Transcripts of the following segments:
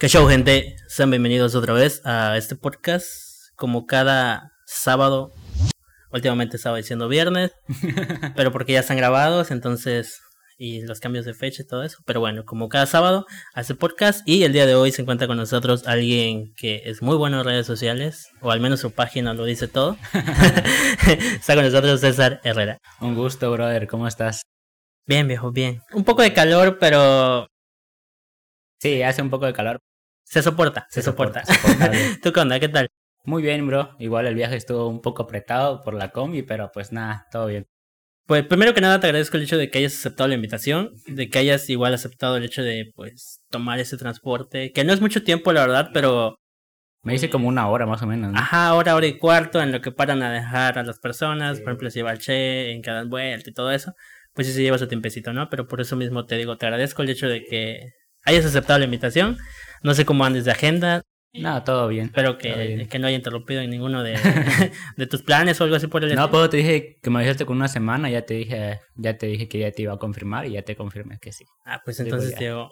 ¿Qué show, gente? Sean bienvenidos otra vez a este podcast. Como cada sábado, últimamente estaba diciendo viernes, pero porque ya están grabados, entonces, y los cambios de fecha y todo eso. Pero bueno, como cada sábado, a este podcast. Y el día de hoy se encuentra con nosotros alguien que es muy bueno en redes sociales, o al menos su página lo dice todo. Está con nosotros César Herrera. Un gusto, brother. ¿Cómo estás? Bien, viejo, bien. Un poco de calor, pero Sí, hace un poco de calor. Se soporta, se, Se soporta. ¿Tú qué onda? ¿Qué tal? Muy bien, bro. Igual el viaje estuvo un poco apretado por la combi, pero pues nada, todo bien. Pues primero que nada te agradezco el hecho de que hayas aceptado la invitación, de que hayas igual aceptado el hecho de pues tomar ese transporte, que no es mucho tiempo la verdad, pero Me hice como una hora más o menos, ¿no? ajá, hora, hora y cuarto en lo que paran a dejar a las personas, por ejemplo, si lleva el che en cada vuelta y todo eso, pues sí se lleva su tiempecito, ¿no? Pero por eso mismo te digo, te agradezco el hecho de que hayas aceptado la invitación. No sé cómo andes de agenda, No, todo bien. espero que, bien. que no haya interrumpido en ninguno de, de tus planes o algo así por el No, estilo. pues te dije que me dijiste con una semana, ya te dije, ya te dije que ya te iba a confirmar y ya te confirmé que sí. Ah, pues entonces ya. digo,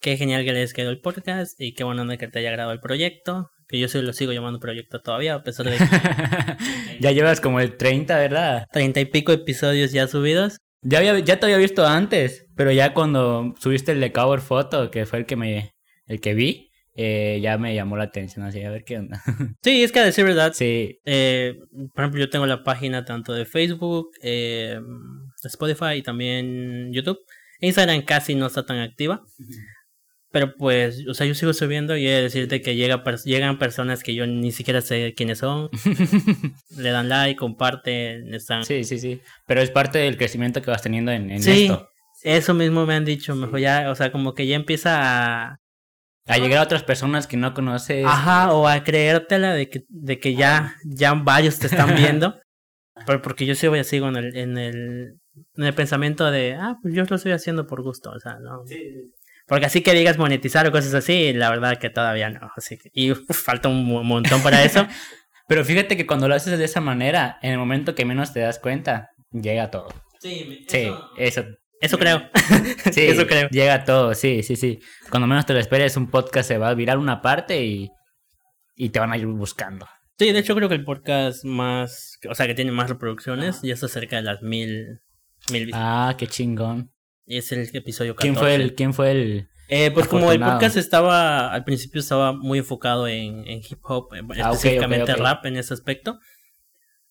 qué genial que les quedó el podcast y qué bueno que te haya agradado el proyecto, que yo sí lo sigo llamando proyecto todavía, a pesar de que ya llevas como el 30, ¿verdad? treinta y pico episodios ya subidos. Ya, había, ya te había visto antes, pero ya cuando subiste el de cover photo, que fue el que me, el que vi, eh, ya me llamó la atención, así a ver qué onda. Sí, es que a decir verdad, sí, eh, por ejemplo, yo tengo la página tanto de Facebook, eh, Spotify y también YouTube. Instagram casi no está tan activa. Pero pues, o sea, yo sigo subiendo y he de decirte que llega llegan personas que yo ni siquiera sé quiénes son. Le dan like, comparten, están... sí, sí, sí. Pero es parte del crecimiento que vas teniendo en, en Sí, esto. eso mismo me han dicho, mejor ya, o sea, como que ya empieza a... A llegar a otras personas que no conoces. Ajá, o a creértela de que, de que ya, ya varios te están viendo. Pero porque yo sí voy así en el, en el, en el pensamiento de, ah, pues yo lo estoy haciendo por gusto, o sea, no. Porque así que digas monetizar o cosas así, la verdad que todavía no. Así que, y uf, falta un mo- montón para eso. Pero fíjate que cuando lo haces de esa manera, en el momento que menos te das cuenta, llega todo. Sí, Sí, eso. Eso creo. Sí, Eso creo. Llega todo, sí, sí, sí. Cuando menos te lo esperes, un podcast se va a virar una parte y, y te van a ir buscando. Sí, de hecho creo que el podcast más, o sea, que tiene más reproducciones, ya está cerca de las mil, mil visitas. Ah, qué chingón. Y es el episodio 14. ¿Quién fue el, quién fue el? Eh, pues como el podcast estaba, al principio estaba muy enfocado en, en hip hop, eh, Ah, específicamente rap en ese aspecto.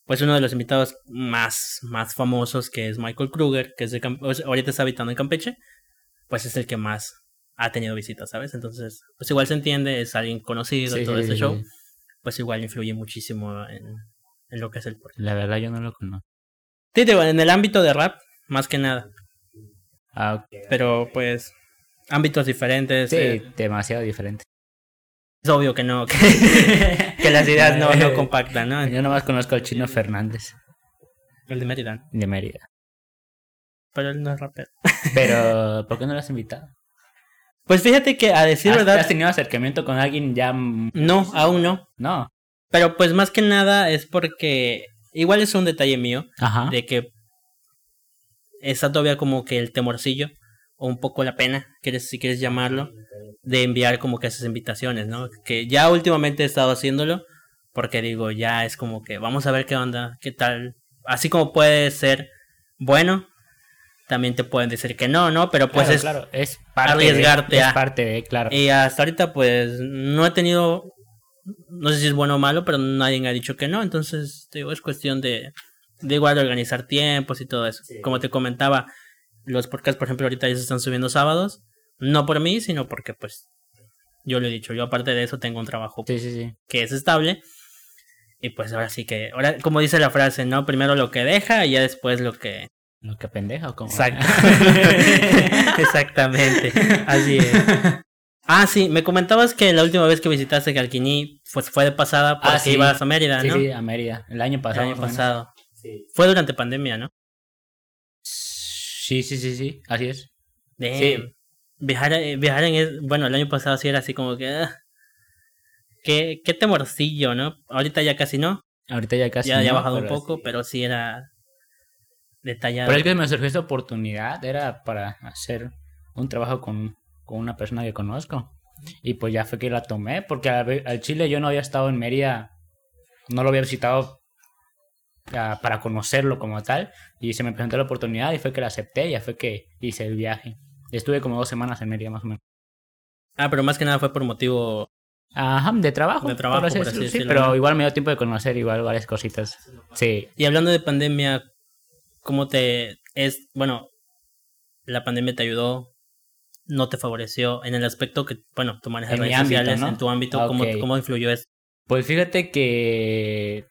Pues uno de los invitados más, más famosos, que es Michael Kruger, que es de pues, ahorita está habitando en Campeche, pues es el que más ha tenido visitas, ¿sabes? Entonces, pues igual se entiende, es alguien conocido, Sí, todo ese show, pues igual influye muchísimo en, en lo que es el podcast. La verdad yo no lo conozco. Sí, digo, en el ámbito de rap, más que nada, Ah, pero pues ámbitos diferentes. Sí, eh, demasiado diferente. Es obvio que no, que, que las ideas no, no compactan, ¿no? Yo nomás conozco al chino Fernández El de Mérida. de Mérida. Pero él no es rapero. Pero, ¿por qué no lo has invitado? Pues fíjate que a decir ¿Has, verdad, has tenido acercamiento con alguien ya? no, aún no. No. Pero pues más que nada es porque igual es un detalle mío Ajá. de que está todavía como que el temorcillo o un poco la pena, quieres, si quieres llamarlo, de enviar como que esas invitaciones, ¿no? Que ya últimamente he estado haciéndolo porque digo, ya es como que vamos a ver qué onda, qué tal. Así como puede ser bueno, también te pueden decir que no, ¿no? Pero pues Claro, es claro, es parte arriesgarte de, es a- parte de, claro. Y hasta ahorita pues no he tenido, no sé si es bueno o malo, pero nadie ha dicho que no, entonces digo, es cuestión de, de igual organizar tiempos y todo eso. Como te comentaba, los podcasts por ejemplo ahorita ya se están subiendo sábados, no por mí, sino porque pues yo lo he dicho, yo aparte de eso tengo un trabajo Sí, sí, sí. que es estable. Y pues ahora sí que, ahora como dice la frase, ¿no? Primero lo que deja y ya después lo que... Lo que pendeja o como. Exactamente. Así es. Ah, sí, me comentabas que la última vez que visitaste Calquiní pues fue de pasada porque Ah, sí. ibas a Mérida, ¿no? sí, a Mérida. El año El pasado. año más o menos. pasado. Fue durante pandemia, ¿no? Sí, sí, sí, sí. Así es. Sí. Viajar, eh, viajar en... es- Bueno, el año pasado sí era así como que... ah, qué, qué temorcillo, ¿no? Ahorita ya casi no. Ahorita ya casi. ya, ya ha no, bajado un poco, sí. pero sí era detallado. Pero es que me surgió esta oportunidad. Era para hacer un trabajo con, con una persona que conozco. Y pues ya fue que la tomé, porque al, al Chile yo no había estado en Mérida, no lo había visitado para conocerlo como tal. Y se me presentó la oportunidad y fue que la acepté, y ya fue que hice el viaje. Estuve como dos semanas en Mérida más o menos. Ah, pero más que nada fue por motivo... Ajá, de trabajo. De trabajo, por así por así decirlo, sí, decirlo, pero igual me dio tiempo de conocer igual varias cositas. Sí. Y hablando de pandemia, ¿cómo te es, bueno, la pandemia te ayudó, no te favoreció en el aspecto que, bueno, tú manejas En redes ámbito, sociales, ¿no? en tu ámbito, Ah, ¿cómo. ¿cómo influyó eso? Pues fíjate que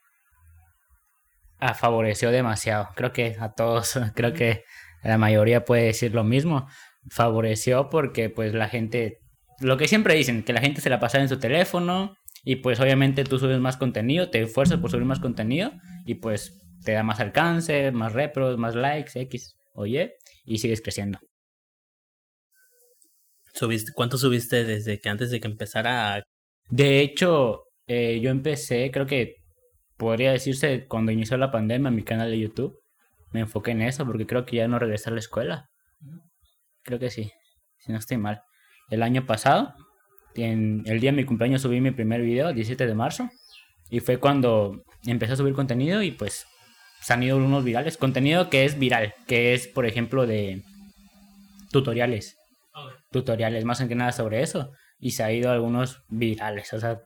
favoreció demasiado. Creo que a todos, creo que la mayoría puede decir lo mismo. Favoreció porque pues la gente, lo que siempre dicen, que la gente se la pasa en su teléfono y pues obviamente tú subes más contenido, te esfuerzas por subir más contenido y pues te da más alcance, más repros, más likes, X o Y y sigues creciendo. ¿Subiste, ¿Cuánto subiste desde que antes de que empezara a... De hecho, eh, yo empecé, creo que podría decirse cuando inició la pandemia, mi canal de YouTube. Me enfoqué en eso porque creo que ya no regresé a la escuela. Creo que sí, si no estoy mal. El año pasado, en el día de mi cumpleaños subí mi primer video, 17 de marzo. Y fue cuando empecé a subir contenido y pues se han ido unos virales. Contenido que es viral, que es por ejemplo de tutoriales. Tutoriales más que nada sobre eso. Y se ha ido algunos virales, o sea,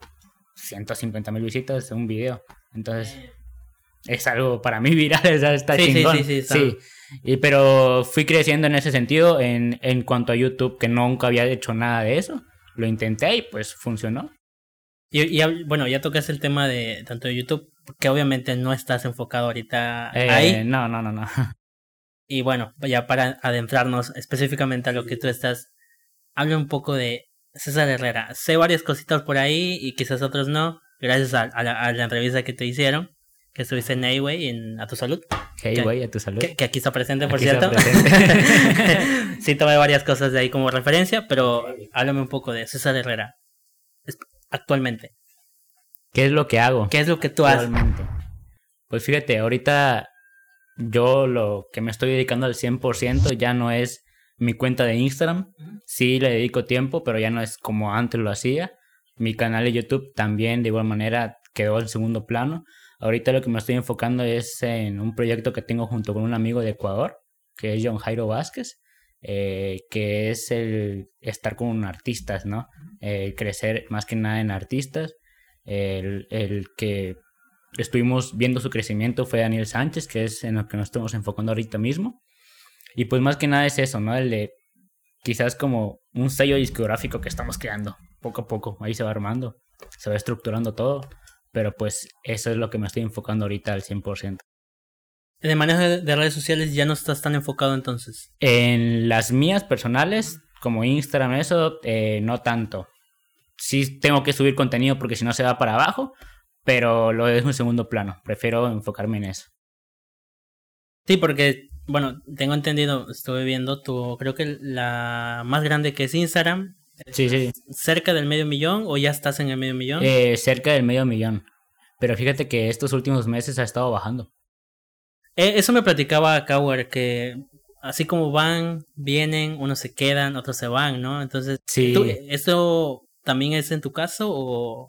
150 mil visitas de un video. Entonces, es algo para mí viral, o sea, está Sí, sí, chingón. sí, sí, está- Sí. Y, pero fui creciendo en ese sentido en, en cuanto a YouTube, que nunca había hecho nada de eso. Lo intenté y pues funcionó. Y, bueno, ya tocas el tema de tanto de YouTube, que obviamente no estás enfocado ahorita Eh, ahí. No, no, no, no. Y bueno, ya para adentrarnos específicamente a lo que tú estás, habla un poco de César Herrera. Sé varias cositas por ahí y quizás otros no, gracias a, a la, a la entrevista que te hicieron, que estuviste en Nayway, en A Tu Salud, Hey, ¿Qué? güey, a tu salud. que, que aquí está presente, por Aquí cierto. presente. sí, tomé varias cosas de ahí como referencia, pero háblame un poco de César Herrera. Actualmente, ¿Qué es lo que hago? ¿qué es lo que tú haces? Pues fíjate, ahorita yo lo que me estoy dedicando al 100% ya no es mi cuenta de Instagram. Sí le dedico tiempo, pero ya no es como antes lo hacía. Mi canal de YouTube también de igual manera quedó en segundo plano. Ahorita lo que me estoy enfocando es en un proyecto que tengo junto con un amigo de Ecuador, que es John Jairo Vázquez, eh, que es el estar con artistas, ¿no? Eh, crecer más que nada en artistas. El, el que estuvimos viendo su crecimiento fue Daniel Sánchez, que es en lo que nos estamos enfocando ahorita mismo. Y pues más que nada es eso, ¿no? El de quizás como un sello discográfico que estamos creando poco a poco. Ahí se va armando, se va estructurando todo. Pero pues eso es lo que me estoy enfocando ahorita al 100%. En el manejo de, de redes sociales ya no estás tan enfocado entonces. En las mías personales, como Instagram, eso, eh, no tanto. Sí tengo que subir contenido porque si no se va para abajo, pero lo es un segundo plano. Prefiero enfocarme en eso. Sí, porque, bueno, tengo entendido, estuve viendo tu, creo que la más grande que es Instagram, Sí, sí. cerca del medio millón o ya estás en el medio millón. Eh, cerca del medio millón. Pero fíjate que estos últimos meses ha estado bajando. Eh, eso me platicaba Cower, que así como van, vienen, unos se quedan, otros se van, ¿no? Entonces, Sí. ¿tú- ¿eso también es en tu caso o,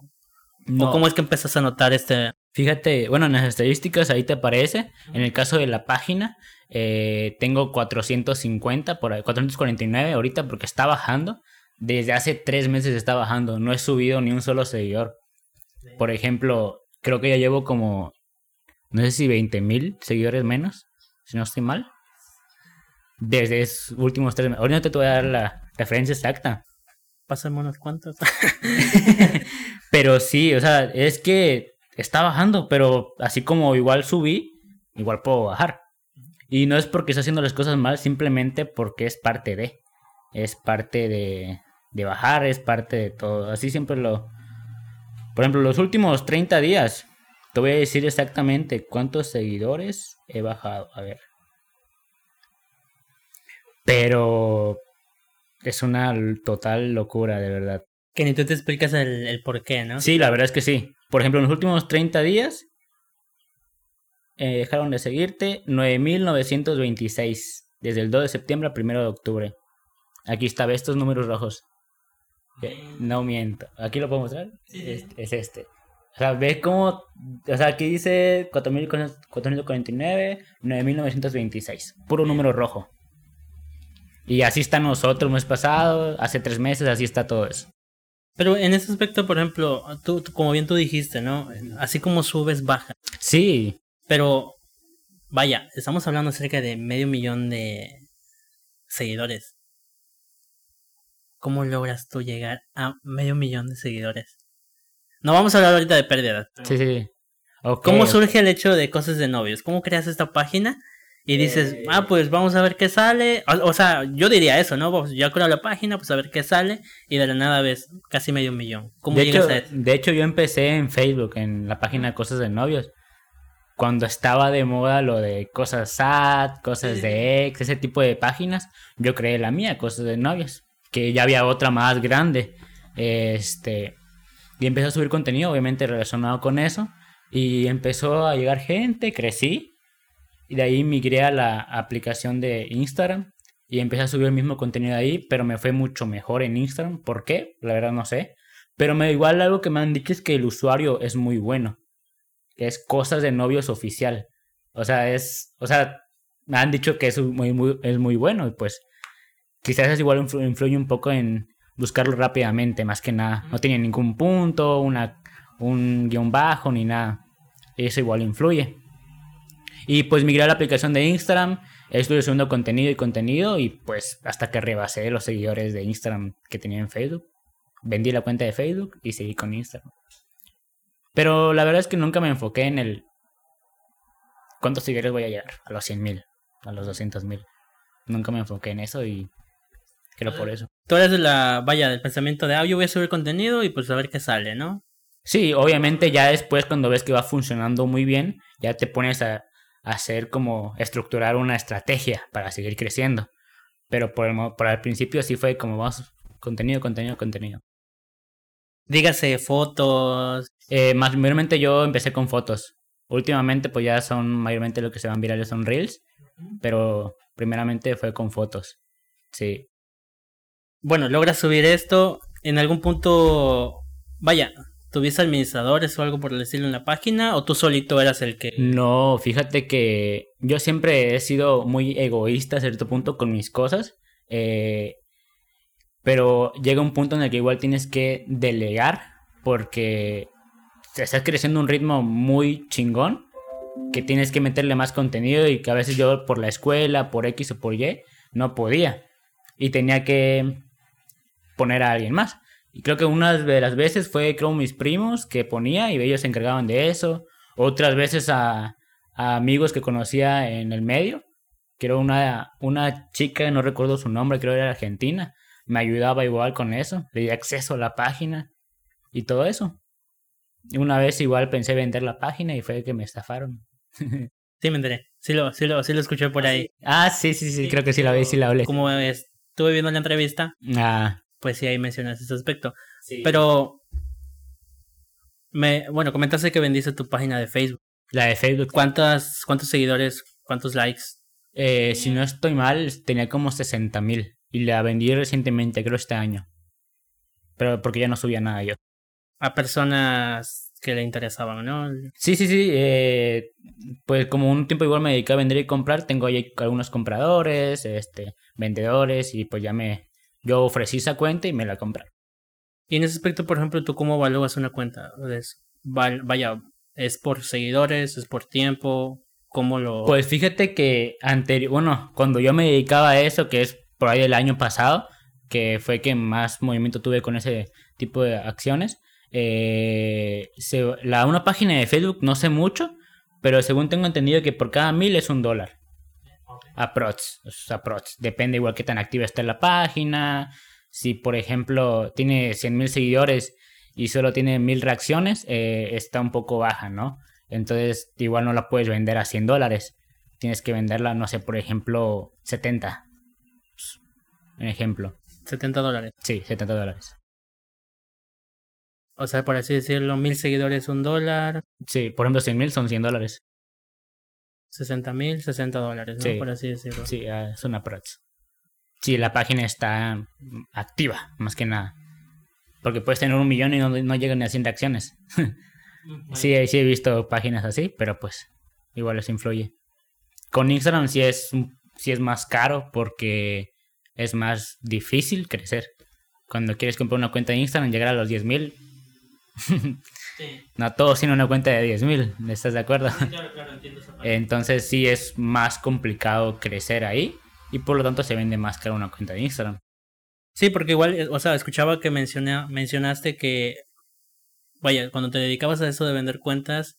No, o cómo es que empiezas a notar este... Fíjate, bueno, en las estadísticas ahí te aparece. En el caso de la página, eh, tengo 450, por ahí, 449 ahorita porque está bajando. Desde hace tres meses está bajando. No he subido ni un solo seguidor. Por ejemplo, creo que ya llevo como, no sé si 20 mil seguidores menos, si no estoy mal. Desde esos últimos tres meses. Ahorita te voy a dar la referencia exacta. Pásame unos cuantos. Pero sí, o sea, es que está bajando, pero así como igual subí, igual puedo bajar. Y no es porque esté haciendo las cosas mal, simplemente porque es parte de. Es parte de, de bajar, es parte de todo. Así siempre lo... Por ejemplo, los últimos 30 días, te voy a decir exactamente cuántos seguidores he bajado. A ver. Pero es una total locura, de verdad. que ni tú te explicas el, el por qué, ¿no? Sí, la verdad es que sí. Por ejemplo, en los últimos 30 días eh, dejaron de seguirte 9.926 desde el 2 de septiembre al 1 de octubre. Aquí está, ve estos números rojos. No miento. ¿Aquí lo puedo mostrar? Es, es este. O sea, ves cómo. O sea, aquí dice 4.449, 9.926. Puro número rojo. Y así está nosotros el mes pasado, hace tres meses, así está todo eso. Pero en ese aspecto, por ejemplo, tú, tú- como bien tú dijiste, ¿no? Así como subes, baja. Sí, Pero, vaya, estamos hablando cerca de medio millón de seguidores. ¿Cómo logras tú llegar a medio millón de seguidores? No vamos a hablar ahorita de pérdidas. pero sí, sí. ¿Cómo surge el hecho de cosas de novios? ¿Cómo creas esta página? Y dices, ah, pues vamos a ver qué sale. O, o sea, yo diría eso, ¿no? Pues ya creo la página, pues a ver qué sale. Y de la nada ves casi medio millón. ¿Cómo de, llegas hecho, a eso? de hecho, yo empecé en Facebook, en la página Cosas de Novios. Cuando estaba de moda lo de cosas sad, cosas de ex, ese tipo de páginas, yo creé la mía, Cosas de Novios. Que ya había otra más grande. Este. Y empecé a subir contenido, obviamente relacionado con eso. Y empezó a llegar gente, crecí. Y de ahí migré a la aplicación de Instagram. Y empecé a subir el mismo contenido ahí, pero me fue mucho mejor en Instagram. ¿Por qué? La verdad no sé. Pero me igual algo que me han dicho es que el usuario es muy bueno. Es cosas de novios oficial. O sea, es. O sea, me han dicho que es muy, muy, es muy bueno. Y pues. Quizás es igual influ- influye un poco en buscarlo rápidamente, más que nada. No tiene ningún punto, una, un guion bajo, ni nada. Eso igual influye. Y pues migré a la aplicación de Instagram. Estuve subiendo contenido y contenido. Y pues hasta que rebasé los seguidores de Instagram que tenía en Facebook. Vendí la cuenta de Facebook y seguí con Instagram. Pero la verdad es que nunca me enfoqué en el... ¿Cuántos seguidores voy a llegar? A los 100 mil, a los 200 mil. Nunca me enfoqué en eso y creo por eso. Tú eres de la, vaya, del pensamiento de, ah, yo voy a subir contenido y pues a ver qué sale, ¿no? Sí, obviamente ya después cuando ves que va funcionando muy bien, ya te pones a, a hacer como estructurar una estrategia para seguir creciendo. Pero por el, por el principio sí fue como vamos, contenido, contenido, contenido. Dígase fotos. Eh, más mayormente yo empecé con fotos. Últimamente pues ya son mayormente lo que se van virales son reels, pero primeramente fue con fotos. Sí. Bueno, logras subir esto. En algún punto, vaya, ¿tuviste administradores o algo por el estilo en la página? ¿O tú solito eras el que... No, fíjate que yo siempre he sido muy egoísta a cierto punto con mis cosas. eh, pero llega un punto en el que igual tienes que delegar porque estás creciendo un ritmo muy chingón que tienes que meterle más contenido y que a veces yo por la escuela, por X o por Y, no podía. Y tenía que poner a alguien más. Y creo que una de las veces fue, creo, mis primos que ponía y ellos se encargaban de eso. Otras veces a, a amigos que conocía en el medio. Creo una, una chica, no recuerdo su nombre, creo era argentina. Me ayudaba igual con eso. Le di acceso a la página y todo eso. Y una vez igual pensé vender la página y fue que me estafaron. Sí, me enteré. Sí lo, sí lo, sí lo escuché por ahí. Ah, sí, sí, sí, creo que sí la vi, sí la hablé. Como estuve viendo la entrevista, Ah, pues sí, ahí mencionas ese aspecto. sí. Pero, me, bueno, comentaste que vendiste tu página de Facebook. La de Facebook. ¿Cuántas, ¿Cuántos seguidores, cuántos likes? Eh, si no estoy mal, tenía como 60 mil. Y la vendí recientemente, creo este año. Pero porque ya no subía nada yo. A personas que le interesaban, ¿no? Sí, sí, sí. eh, pues como un tiempo igual me dediqué a vender y comprar, tengo ahí algunos compradores, este, vendedores, y pues ya me. Yo ofrecí esa cuenta y me la compraron. Y en ese aspecto, por ejemplo, ¿tú cómo evalúas una cuenta? Es, vaya, ¿es por seguidores? ¿Es por tiempo? ¿Cómo lo...? Pues fíjate que anterior, bueno, cuando yo me dedicaba a eso, que es por ahí del año pasado, que fue que más movimiento tuve con ese tipo de acciones, eh, se- la, una página de Facebook no sé mucho, pero según tengo entendido que por cada mil es un dólar. Sea, aprox. Depende igual qué tan activa está la página. Si, por ejemplo, tiene 100 mil seguidores y solo tiene mil reacciones, eh, está un poco baja, ¿no? Entonces, igual no la puedes vender a 100 dólares. Tienes que venderla, no sé, por ejemplo, 70. Un ejemplo. 70 dólares. Sí, 70 dólares. O sea, por así decirlo, mil seguidores un dólar, Sí, por ejemplo, 100 mil son 100 dólares. 60 mil, 60 dólares, ¿no? Sí. Por así decirlo. Sí, ah, es una prox. Sí, la página está activa, más que nada. Porque puedes tener un millón y no, no llegan ni a 100 acciones. sí, sí he visto páginas así, pero pues igual eso influye. Con Instagram sí es, sí es más caro porque es más difícil crecer. Cuando quieres comprar una cuenta de Instagram, llegar a los 10 mil. No todos tienen una cuenta de 10 mil, ¿estás de acuerdo? claro, claro, entiendo Entonces sí es más complicado crecer ahí y por lo tanto se vende más caro una cuenta de Instagram. Sí, porque igual, eh, o sea, escuchaba que menciona, mencionaste que, vaya, cuando te dedicabas a eso de vender cuentas,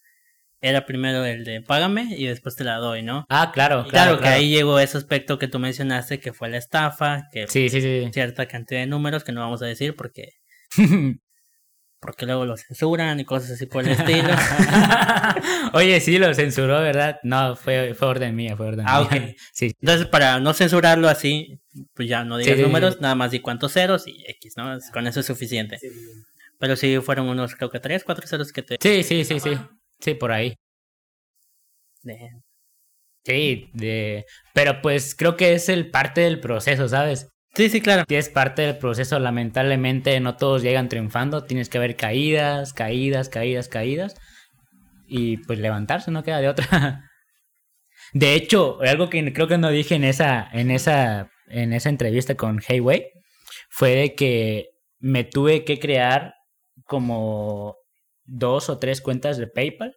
era primero el de págame y después te la doy, ¿no? Ah, claro, claro. Claro, que ahí llegó ese aspecto que tú mencionaste, que fue la estafa, que sí, sí, sí. cierta cantidad de números que no vamos a decir porque porque luego lo censuran y cosas así por el estilo. Oye, sí, lo censuró, ¿verdad? No, fue, fue orden mía, fue orden ah, mía. Sí. Entonces, para no censurarlo así, pues ya no digas números, nada más di cuántos ceros y X, ¿no? Con eso es suficiente. Pero sí fueron unos, creo que tres, cuatro ceros que te... Sí, sí, sí, sí. Sí, por ahí. Sí, de... Pero pues creo que es el parte del proceso, ¿sabes? Sí, sí, claro. Sí, es parte del proceso. Lamentablemente no todos llegan triunfando. Tienes que haber caídas, caídas, caídas, caídas. Y pues levantarse, no queda de otra. De hecho, algo que creo que no dije en esa, en esa, en esa entrevista con Hayway fue de que me tuve que crear como dos o tres cuentas de PayPal.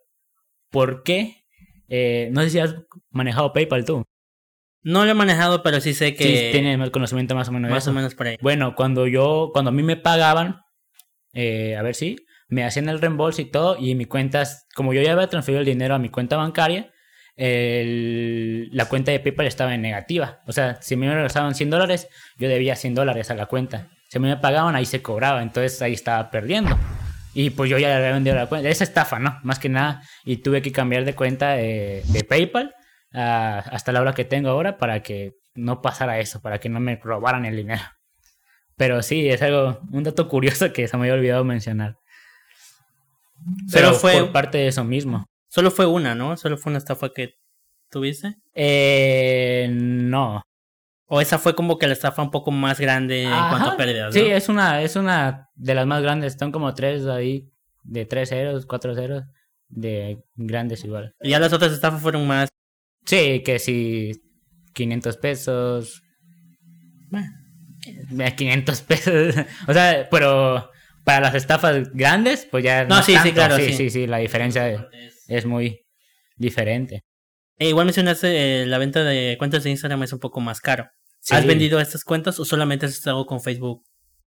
¿Por qué? Eh, no sé si has manejado PayPal tú. No lo he manejado, pero sí sé que... Sí, tiene el conocimiento más o menos. Más o menos por ahí. Bueno, cuando yo, cuando a mí me pagaban, eh, a ver si, me hacían el reembolso y todo, y mi cuenta, como yo ya había transferido el dinero a mi cuenta bancaria, la cuenta de PayPal estaba en negativa. O sea, si me regresaban 100 dólares, yo debía 100 dólares a la cuenta. Si me pagaban, ahí se cobraba, entonces ahí estaba perdiendo. Y pues yo ya le había vendido la cuenta. Esa estafa, ¿no? Más que nada. Y tuve que cambiar de cuenta de, PayPal hasta la hora que tengo ahora para que no pasara eso, para que no me robaran el dinero. Pero sí, es algo, un dato curioso que se me había olvidado mencionar. Pero fue por parte de eso mismo. Solo fue una, ¿no? Solo fue una estafa que tuviste. Eh, no. O esa fue como que la estafa un poco más grande en cuanto a pérdidas. ¿no? Sí, es una, es una de las más grandes. Están como tres ahí, de tres ceros, cuatro ceros, de grandes igual. Y ya las otras estafas fueron más. Sí, que si 500 pesos. Bueno. 500 pesos. o sea, pero para las estafas grandes, pues ya. No, sí, sí, claro. Sí, sí, sí, la diferencia es, muy diferente. E igual mencionaste eh, la venta de cuentas de Instagram es un poco más caro. ¿Has vendido estas cuentas o solamente has estado con Facebook?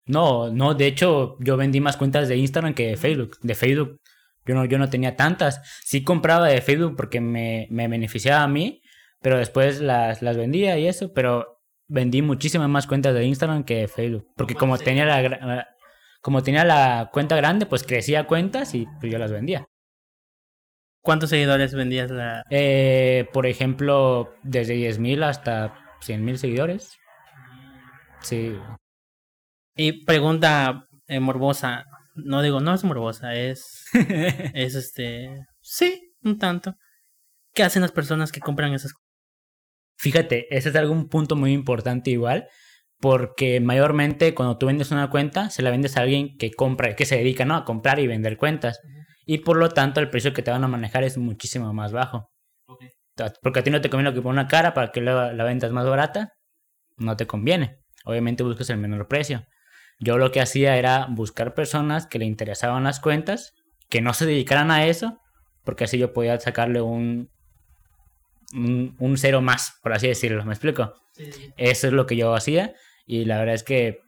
No, no, de hecho yo vendí más cuentas de Instagram que de Facebook. De Facebook yo no, yo no tenía tantas. Sí compraba de Facebook porque me, me beneficiaba a mí, pero después las, las vendía y eso, pero vendí muchísimas más cuentas de Instagram que de Facebook. Porque como tenía la, como tenía la cuenta grande, pues crecía cuentas y pues yo las vendía. ¿Cuántos seguidores vendías la...? Eh, por ejemplo, desde 10.000 hasta 100.000 seguidores. Sí. Y pregunta eh, morbosa. No digo, no es morbosa, es... es este... Sí, un tanto. ¿Qué hacen las personas que compran esas cosas? Fíjate, ese es algún punto muy importante igual, porque mayormente cuando tú vendes una cuenta, se la vendes a alguien que compra, que se dedica ¿no? a comprar y vender cuentas y por lo tanto el precio que te van a manejar es muchísimo más bajo. Porque a ti no te conviene que ponga una cara para que la, la venta es más barata, no te conviene. Obviamente buscas el menor precio. Yo lo que hacía era buscar personas que le interesaban las cuentas, que no se dedicaran a eso, porque así yo podía sacarle un, un, cero más, por así decirlo, ¿me explico? Eso es lo que yo hacía y la verdad es que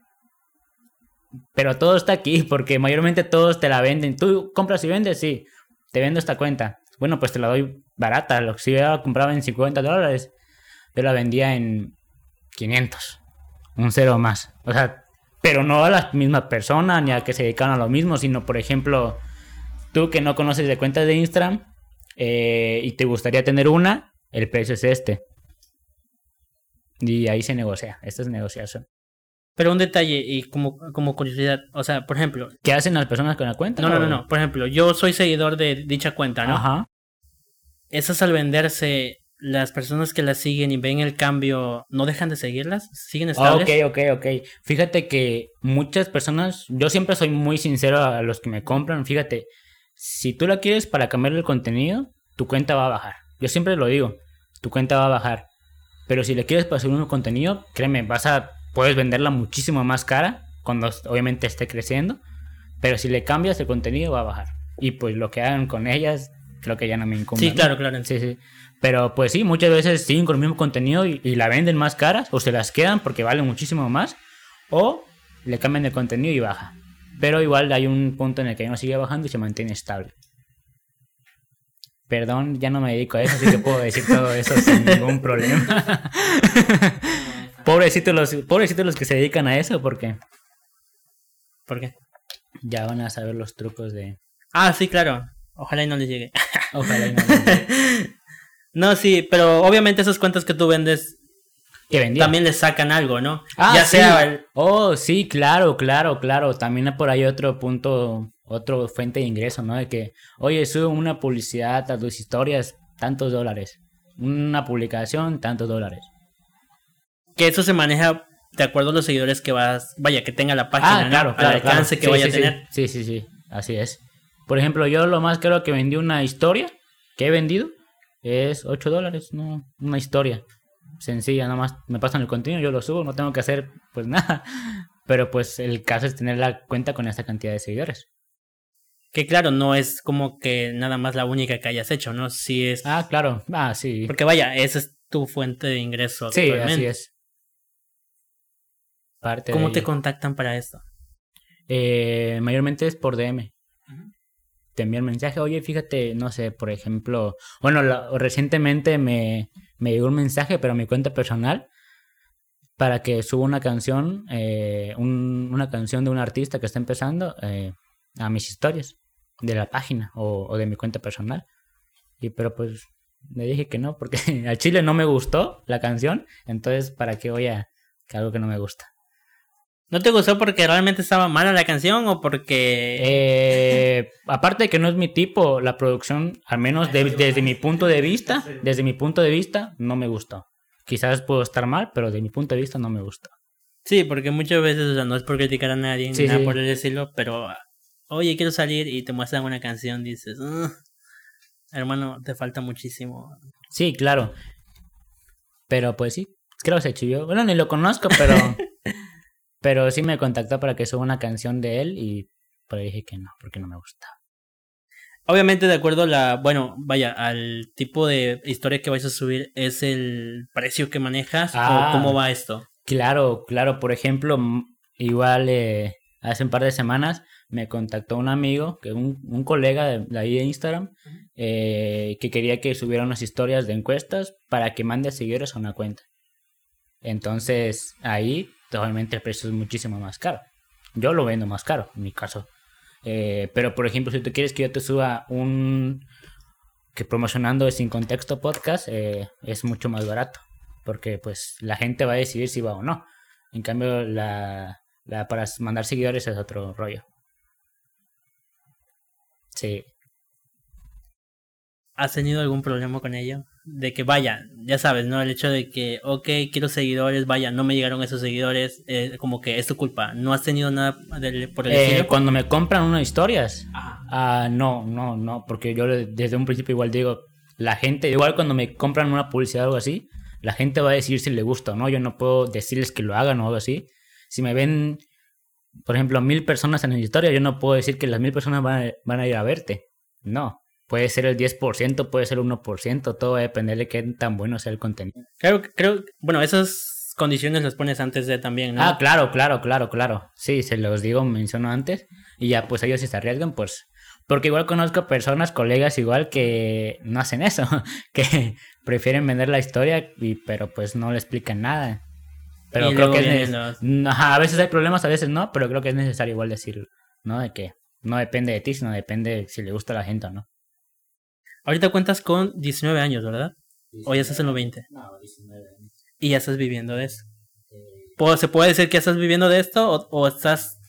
pero todo está aquí porque mayormente todos te la venden. Tú compras y vendes, sí. Te vendo esta cuenta. Bueno, pues te la doy barata. Lo que si yo la compraba en 50 dólares, yo la vendía en 500. Un cero más. O sea, pero no a la misma persona ni a que se dedican a lo mismo, sino por ejemplo, tú que no conoces de cuentas de Instagram eh, y te gustaría tener una, el precio es este. Y ahí se negocia. Esta es negociación. Pero un detalle y como, como curiosidad, o sea, por ejemplo... ¿Qué hacen las personas con la cuenta? No, no, no, no. Por ejemplo, yo soy seguidor de dicha cuenta, ¿no? Ajá. Esas al venderse, las personas que las siguen y ven el cambio, ¿no dejan de seguirlas? ¿Siguen Ah, estables? ok, ok, ok. Fíjate que muchas personas, yo siempre soy muy sincero a los que me compran. Fíjate, si tú la quieres para cambiar el contenido, tu cuenta va a bajar. Yo siempre lo digo, tu cuenta va a bajar. Pero si le quieres para subir un contenido, créeme, vas a, puedes venderla muchísimo más cara cuando obviamente esté creciendo. Pero si le cambias el contenido, va a bajar. Y pues lo que hagan con ellas, creo que ya no me incumbe. Sí, claro, claro. Sí, sí. Pero pues sí, muchas veces siguen con el mismo contenido y, y la venden más caras o se las quedan porque valen muchísimo más o le cambian de contenido y baja. Pero igual hay un punto en el que ya no sigue bajando y se mantiene estable. Perdón, ya no me dedico a eso, así que puedo decir todo eso sin ningún problema. pobrecitos, los, pobrecitos los que se dedican a eso porque ¿Por qué? ya van a saber los trucos de... Ah, sí, claro. Ojalá y no les llegue. Ojalá y no les- no, sí, pero obviamente esas cuentas que tú vendes también les sacan algo, ¿no? Ah, ya sí. sea el- Oh, sí, claro, claro, claro. También por ahí otro punto, otro fuente de ingreso, ¿no? De que, oye, sube una publicidad a tus historias, tantos dólares. Una publicación, tantos dólares. que eso se maneja de acuerdo a los seguidores que vas, vaya, que tenga la página, Ah, ¿no? claro, Al alcance claro. que Sí, vaya sí, a tener. Sí, sí, sí, así es. Por ejemplo, yo lo más caro que vendí una historia que he vendido es 8 dólares, ¿no? Una historia sencilla, nada más me pasan el contenido, yo lo subo, no tengo que hacer pues nada. Pero pues el caso es tener la cuenta con esa cantidad de seguidores. Que claro, no es como que nada más la única que hayas hecho, ¿no? Sí es... Ah, claro. Ah, sí. Porque vaya, esa es tu fuente de ingreso. Sí, así es. Parte ¿Cómo de te ello. contactan para esto? Eh, mayormente es por DM. Te envían mensaje, oye, fíjate, no sé, por ejemplo, bueno, recientemente me, me llegó un mensaje, pero a mi cuenta personal, para que suba una canción, eh, un- una canción de un artista que está empezando eh, a mis historias de la página o, o de mi cuenta personal. Y pero pues le dije que no, porque al chile no me gustó la canción, entonces ¿para qué voy a que algo que no me gusta? ¿No te gustó porque realmente estaba mala la canción o porque... Eh, aparte de que no es mi tipo, la producción, al menos de- desde mi punto de vista, desde mi punto de vista, no me gustó. Quizás puedo estar mal, pero de mi punto de vista no me gustó. Sí, porque muchas veces, o sea, no es por criticar a nadie, ni Sí, nada sí. por el estilo, pero... Oye, quiero salir y te muestran una canción, dices... "Ah, hermano, te falta muchísimo. Sí, claro. Pero pues sí, creo que se chivió. Bueno, ni lo conozco, pero pero sí me contactó para que suba una canción de él y pero dije que no, porque no me gusta. Obviamente, de acuerdo a la, bueno, vaya, al tipo de historia que vais a subir, ¿es el precio que manejas Ah. o cómo va esto? Claro, claro. Por ejemplo, igual eh, hace un par de semanas me contactó un amigo, que un, un colega de, de ahí de Instagram, eh, que quería que subiera unas historias de encuestas para que mande seguidores a una cuenta. Entonces, ahí, obviamente, el precio es muchísimo más caro. Yo lo vendo más caro, en mi caso. Eh, pero, por ejemplo, si tú quieres que yo te suba un... que promocionando Sin Contexto Podcast, eh, es mucho más barato porque pues la gente va a decidir si va o no. En cambio, la, la para mandar seguidores es otro rollo. Sí. ¿Has tenido algún problema con ello? De que vaya, ya sabes, ¿no? El hecho de que, ok, quiero seguidores, vaya, no me llegaron esos seguidores, eh, como que es tu culpa. ¿No has tenido nada del- por el Eh, cuando me compran unas historias, Ah, no, no, no, porque yo desde un principio igual digo, la gente, igual cuando me compran una publicidad o algo así, la gente va a decir si le gusta o no, yo no puedo decirles que lo hagan o algo así. Si me ven, por ejemplo, mil personas en la historia, yo no puedo decir que las mil personas van a, van a ir a verte. No, puede ser el 10%, puede ser el 1%, todo va a depender de qué tan bueno sea el contenido. Creo, creo, bueno, esas condiciones las pones antes de también, ¿no? Ah, claro, claro, claro, claro. Sí, se los digo, menciono antes. Y ya, pues ellos si se arriesgan, pues. Porque igual conozco personas, colegas igual que no hacen eso, que prefieren vender la historia, y, pero pues no le explican nada. Pero Y creo que es los- No, a veces hay problemas, a veces no, pero creo que es necesario igual decirlo, ¿no? De que no depende de ti, sino depende si le gusta a la gente o no. Ahorita cuentas con 19 años, ¿verdad? O ya estás en los 20. No, 19 años. Y ya estás viviendo de eso. ¿Puedo- ¿Se puede decir que ya estás viviendo de esto o, o estás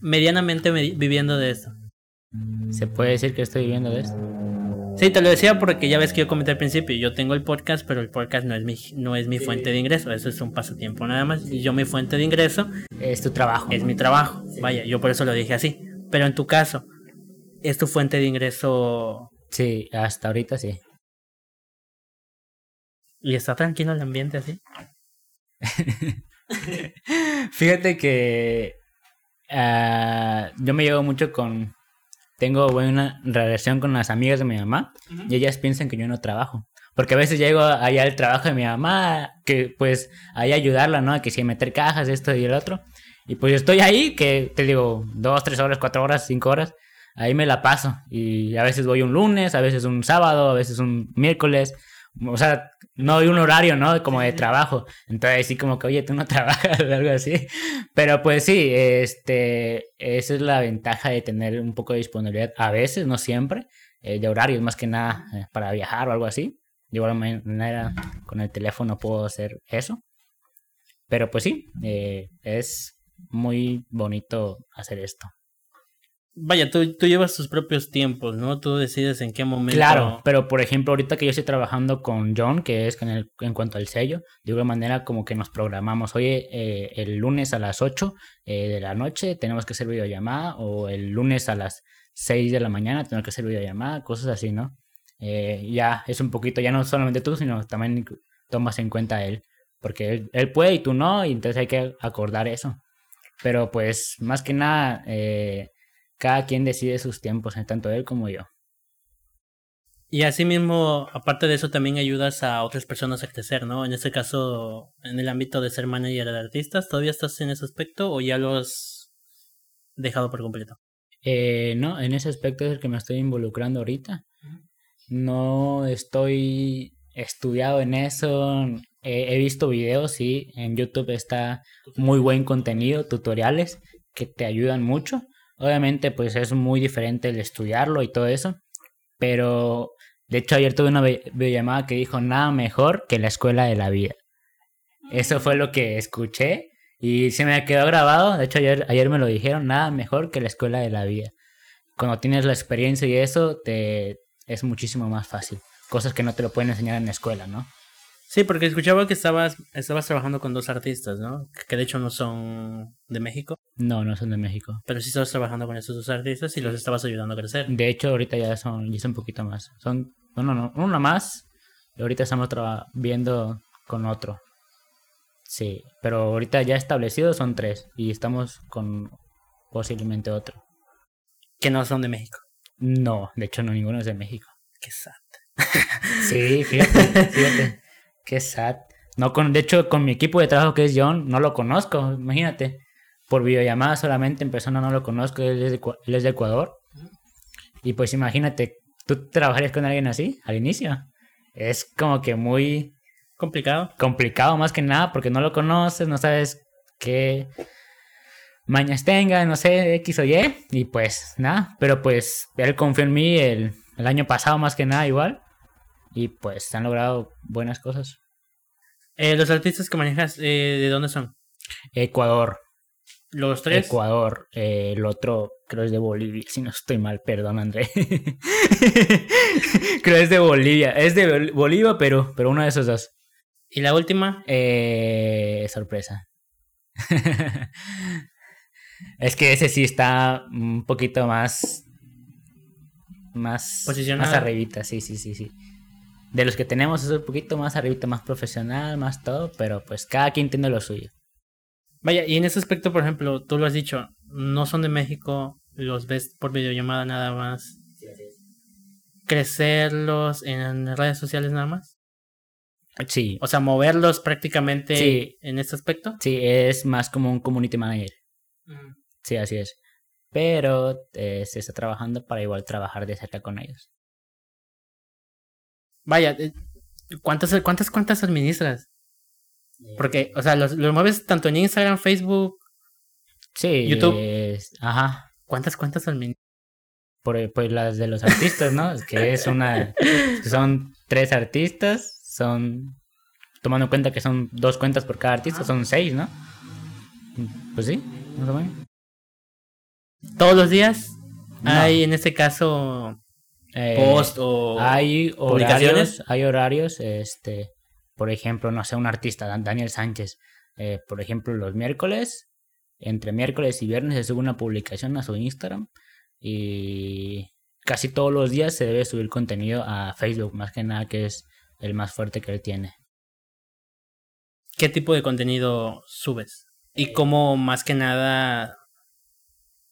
medianamente me- viviendo de esto? ¿Se puede decir que estoy viviendo de esto? Sí, te lo decía porque ya ves que yo comenté al principio, yo tengo el podcast, pero el podcast no es mi, no es mi fuente de ingreso, eso es un pasatiempo nada más. Y yo mi fuente de ingreso Es tu trabajo. es mi trabajo. Vaya, yo por eso lo dije así. Pero en tu caso, ¿es tu fuente de ingreso Sí, hasta ahorita sí. y está tranquilo el ambiente así? Fíjate que ah, yo me llevo mucho con... Tengo buena relación con las amigas de mi mamá y ellas piensan que yo no trabajo. Porque a veces llego allá al trabajo de mi mamá, que pues ahí ayudarla, ¿no? Que si meter cajas, esto y el otro. Y pues yo estoy ahí, que te digo, dos, tres horas, cuatro horas, cinco horas, ahí me la paso. Y a veces voy un lunes, a veces un sábado, a veces un miércoles. O sea, no hay un horario, ¿no? Como de trabajo. Entonces sí como que, oye, tú no trabajas o algo así. Pero pues sí, este, esa es la ventaja de tener un poco de disponibilidad, a veces, no siempre, eh, de horarios, más que nada eh, para viajar o algo así. De igual manera, con el teléfono puedo hacer eso. Pero pues sí, eh, es muy bonito hacer esto. Vaya, tú, tú llevas tus propios tiempos, ¿no? Tú decides en qué momento. Claro, pero por ejemplo, ahorita que yo estoy trabajando con John, que es con el- en cuanto al sello, de alguna manera como que nos programamos, oye, eh, el lunes a las 8 eh, de la noche tenemos que hacer videollamada, o el lunes a las 6 de la mañana tenemos que hacer videollamada, cosas así, ¿no? Eh, ya es un poquito, ya no solamente tú, sino también tomas en cuenta él, porque él, él puede y tú no, y entonces hay que acordar eso. Pero pues más que nada, eh, cada quien decide sus tiempos, eh, tanto él como yo. Y asimismo, aparte de eso, también ayudas a otras personas a crecer, ¿no? En este caso, en el ámbito de ser manager de artistas, ¿todavía estás en ese aspecto o ya lo has dejado por completo? Eh, no, en ese aspecto es el que me estoy involucrando ahorita. No estoy estudiado en eso. Eh, he visto videos, sí. En YouTube está muy buen contenido, tutoriales que te ayudan mucho. Obviamente, pues es muy diferente el estudiarlo y todo eso. Pero, de hecho, ayer tuve una vi- videollamada que dijo nada mejor que la escuela de la vida. Eso fue lo que escuché y se me quedó grabado. De hecho, ayer, ayer me lo dijeron, nada mejor que la escuela de la vida. Cuando tienes la experiencia y eso, te es muchísimo más fácil. Cosas que no te lo pueden enseñar en la escuela, ¿no? Sí, porque escuchaba que estabas, estabas trabajando con dos artistas, ¿no? Que de hecho no son de México, No, no son de México. pero sí estabas trabajando con esos dos artistas y los estabas ayudando a crecer. De hecho, ahorita ya son, ya son un poquito más. Son, no, no, no, uno más. Y ahorita estamos viendo con otro. Sí, pero ahorita ya establecidos son tres. Y estamos con posiblemente otro. Que no son de México. No, de hecho no, ninguno es de México. Qué sad. Sí, fíjate, fíjate. Qué sad. No con, de hecho, con mi equipo de trabajo que es John, no lo conozco, imagínate. Por videollamada solamente, en persona no lo conozco, él es de, él es de Ecuador. Y pues imagínate, ¿tú trabajarías con alguien así al inicio? Es como que muy Complicado. complicado más que nada porque no lo conoces, no sabes qué mañas tenga, no sé, X o Y. Y pues nada, pero pues él confió en mí el, el año pasado más que nada igual. Y pues se han logrado buenas cosas. Eh, los artistas que manejas, eh, ¿de dónde son? Ecuador, Los tres. Ecuador, eh, el otro creo es de Bolivia, si no estoy mal, perdón André. creo es de Bolivia, es de Bol- Bolivia, pero, pero uno de esos dos. Y la última, Eh, sorpresa. es que ese sí está un poquito más. Más. Posicionado. Más arribita, sí, sí, sí, sí. De los que tenemos es un poquito más arribita, más profesional, más todo, pero pues cada quien tiene lo suyo. vaya, y en ese aspecto, por ejemplo, tú lo has dicho, no son de México, los ves por videollamada nada más. Crecerlos en redes sociales nada más. Sí, O sea, moverlos prácticamente Sí. en este aspecto. sí, es más como un community manager. Sí, así es. Pero eh, se está trabajando para igual trabajar de cerca con ellos. Vaya, eh, ¿cuántas, cuántas, cuántas administras? Porque, o sea, los, los mueves tanto en Instagram, Facebook. Sí, YouTube. es- ajá. ¿Cuántas, cuántas administras? por pues las de los artistas, ¿no? Es que es una son tres artistas, son tomando en cuenta que son dos cuentas por cada artista, son seis, ¿no? Pues sí, más o menos. Todos los días No. hay, en este caso, Eh, post o hay publicaciones. horarios, hay horarios, este, por ejemplo, no sé, un artista, Dan- Daniel Sánchez, eh, por ejemplo, los miércoles, entre miércoles y viernes se sube una publicación a su Instagram y casi todos los días se debe subir contenido a Facebook, más que nada que es el más fuerte que él tiene. ¿Qué tipo de contenido subes? Y cómo más que nada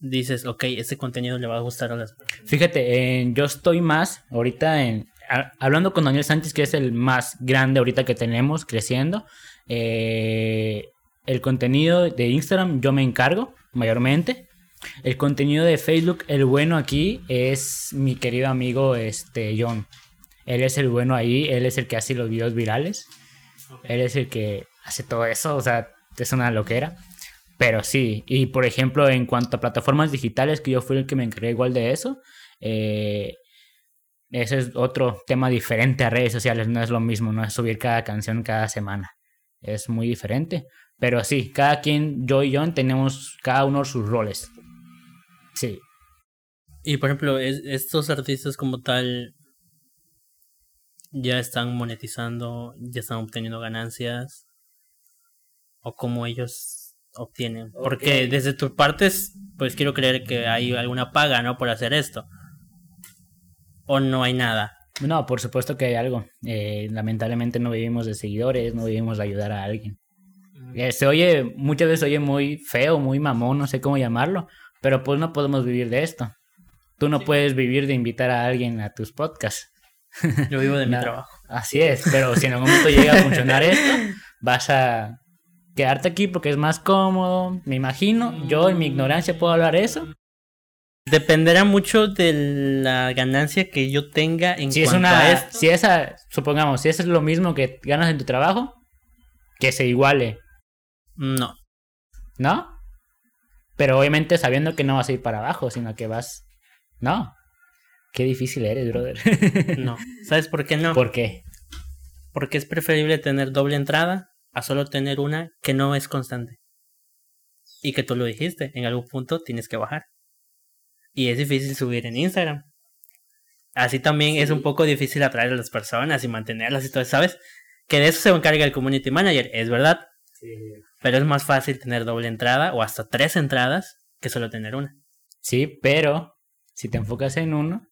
dices, ok, este contenido le va a gustar a las Fíjate, eh, yo estoy más ahorita en a- hablando con Daniel Sánchez, que es el más grande ahorita que tenemos creciendo. eh, el contenido de Instagram yo me encargo mayormente. El contenido de Facebook, el bueno aquí es mi querido amigo este John. Él es el bueno ahí, él es el que hace los videos virales. Él es el que hace todo eso, o sea, es una loquera. Pero sí, y por ejemplo, en cuanto a plataformas digitales, que yo fui el que me encargué igual de eso, eh, ese es otro tema diferente a redes sociales, no es lo mismo, no es subir cada canción cada semana, es muy diferente. Pero sí, cada quien, yo y John, tenemos cada uno sus roles. Sí, Y por ejemplo, es- estos artistas como tal ya están monetizando, ya están obteniendo ganancias o cómo ellos obtienen. Porque desde tus partes, pues quiero creer que hay alguna paga, ¿no? Por hacer esto. O no hay nada. no, por supuesto que hay algo. Eh, lamentablemente no vivimos de seguidores, no vivimos de ayudar a alguien. Eh, se oye, muchas veces se oye muy feo, muy mamón, no sé cómo llamarlo, pero pues no podemos vivir de esto. Tú no puedes vivir de invitar a alguien a tus podcasts. Yo vivo de mi No. trabajo. Así es, pero si en algún momento llega a funcionar esto, vas a quedarte aquí porque es más cómodo, me imagino. Yo en mi ignorancia puedo hablar eso. Dependerá mucho de la ganancia que yo tenga en Si es a una, esto. si esa, supongamos, si eso es lo mismo que ganas en tu trabajo, que se iguale, No. ¿no? Pero obviamente sabiendo que no vas a ir para abajo, sino que vas, ¿no? Qué difícil eres, brother. No. ¿Sabes por qué no? ¿Por qué? Porque es preferible tener doble entrada a solo tener una que no es constante. Y que tú lo dijiste, en algún punto tienes que bajar. Y es difícil subir en Instagram. Así también es un poco difícil atraer a las personas y mantenerlas y todo, ¿sabes? Que de eso se encarga el community manager, es verdad. Pero es más fácil tener doble entrada o hasta tres entradas que solo tener una. Sí, pero si te enfocas en uno,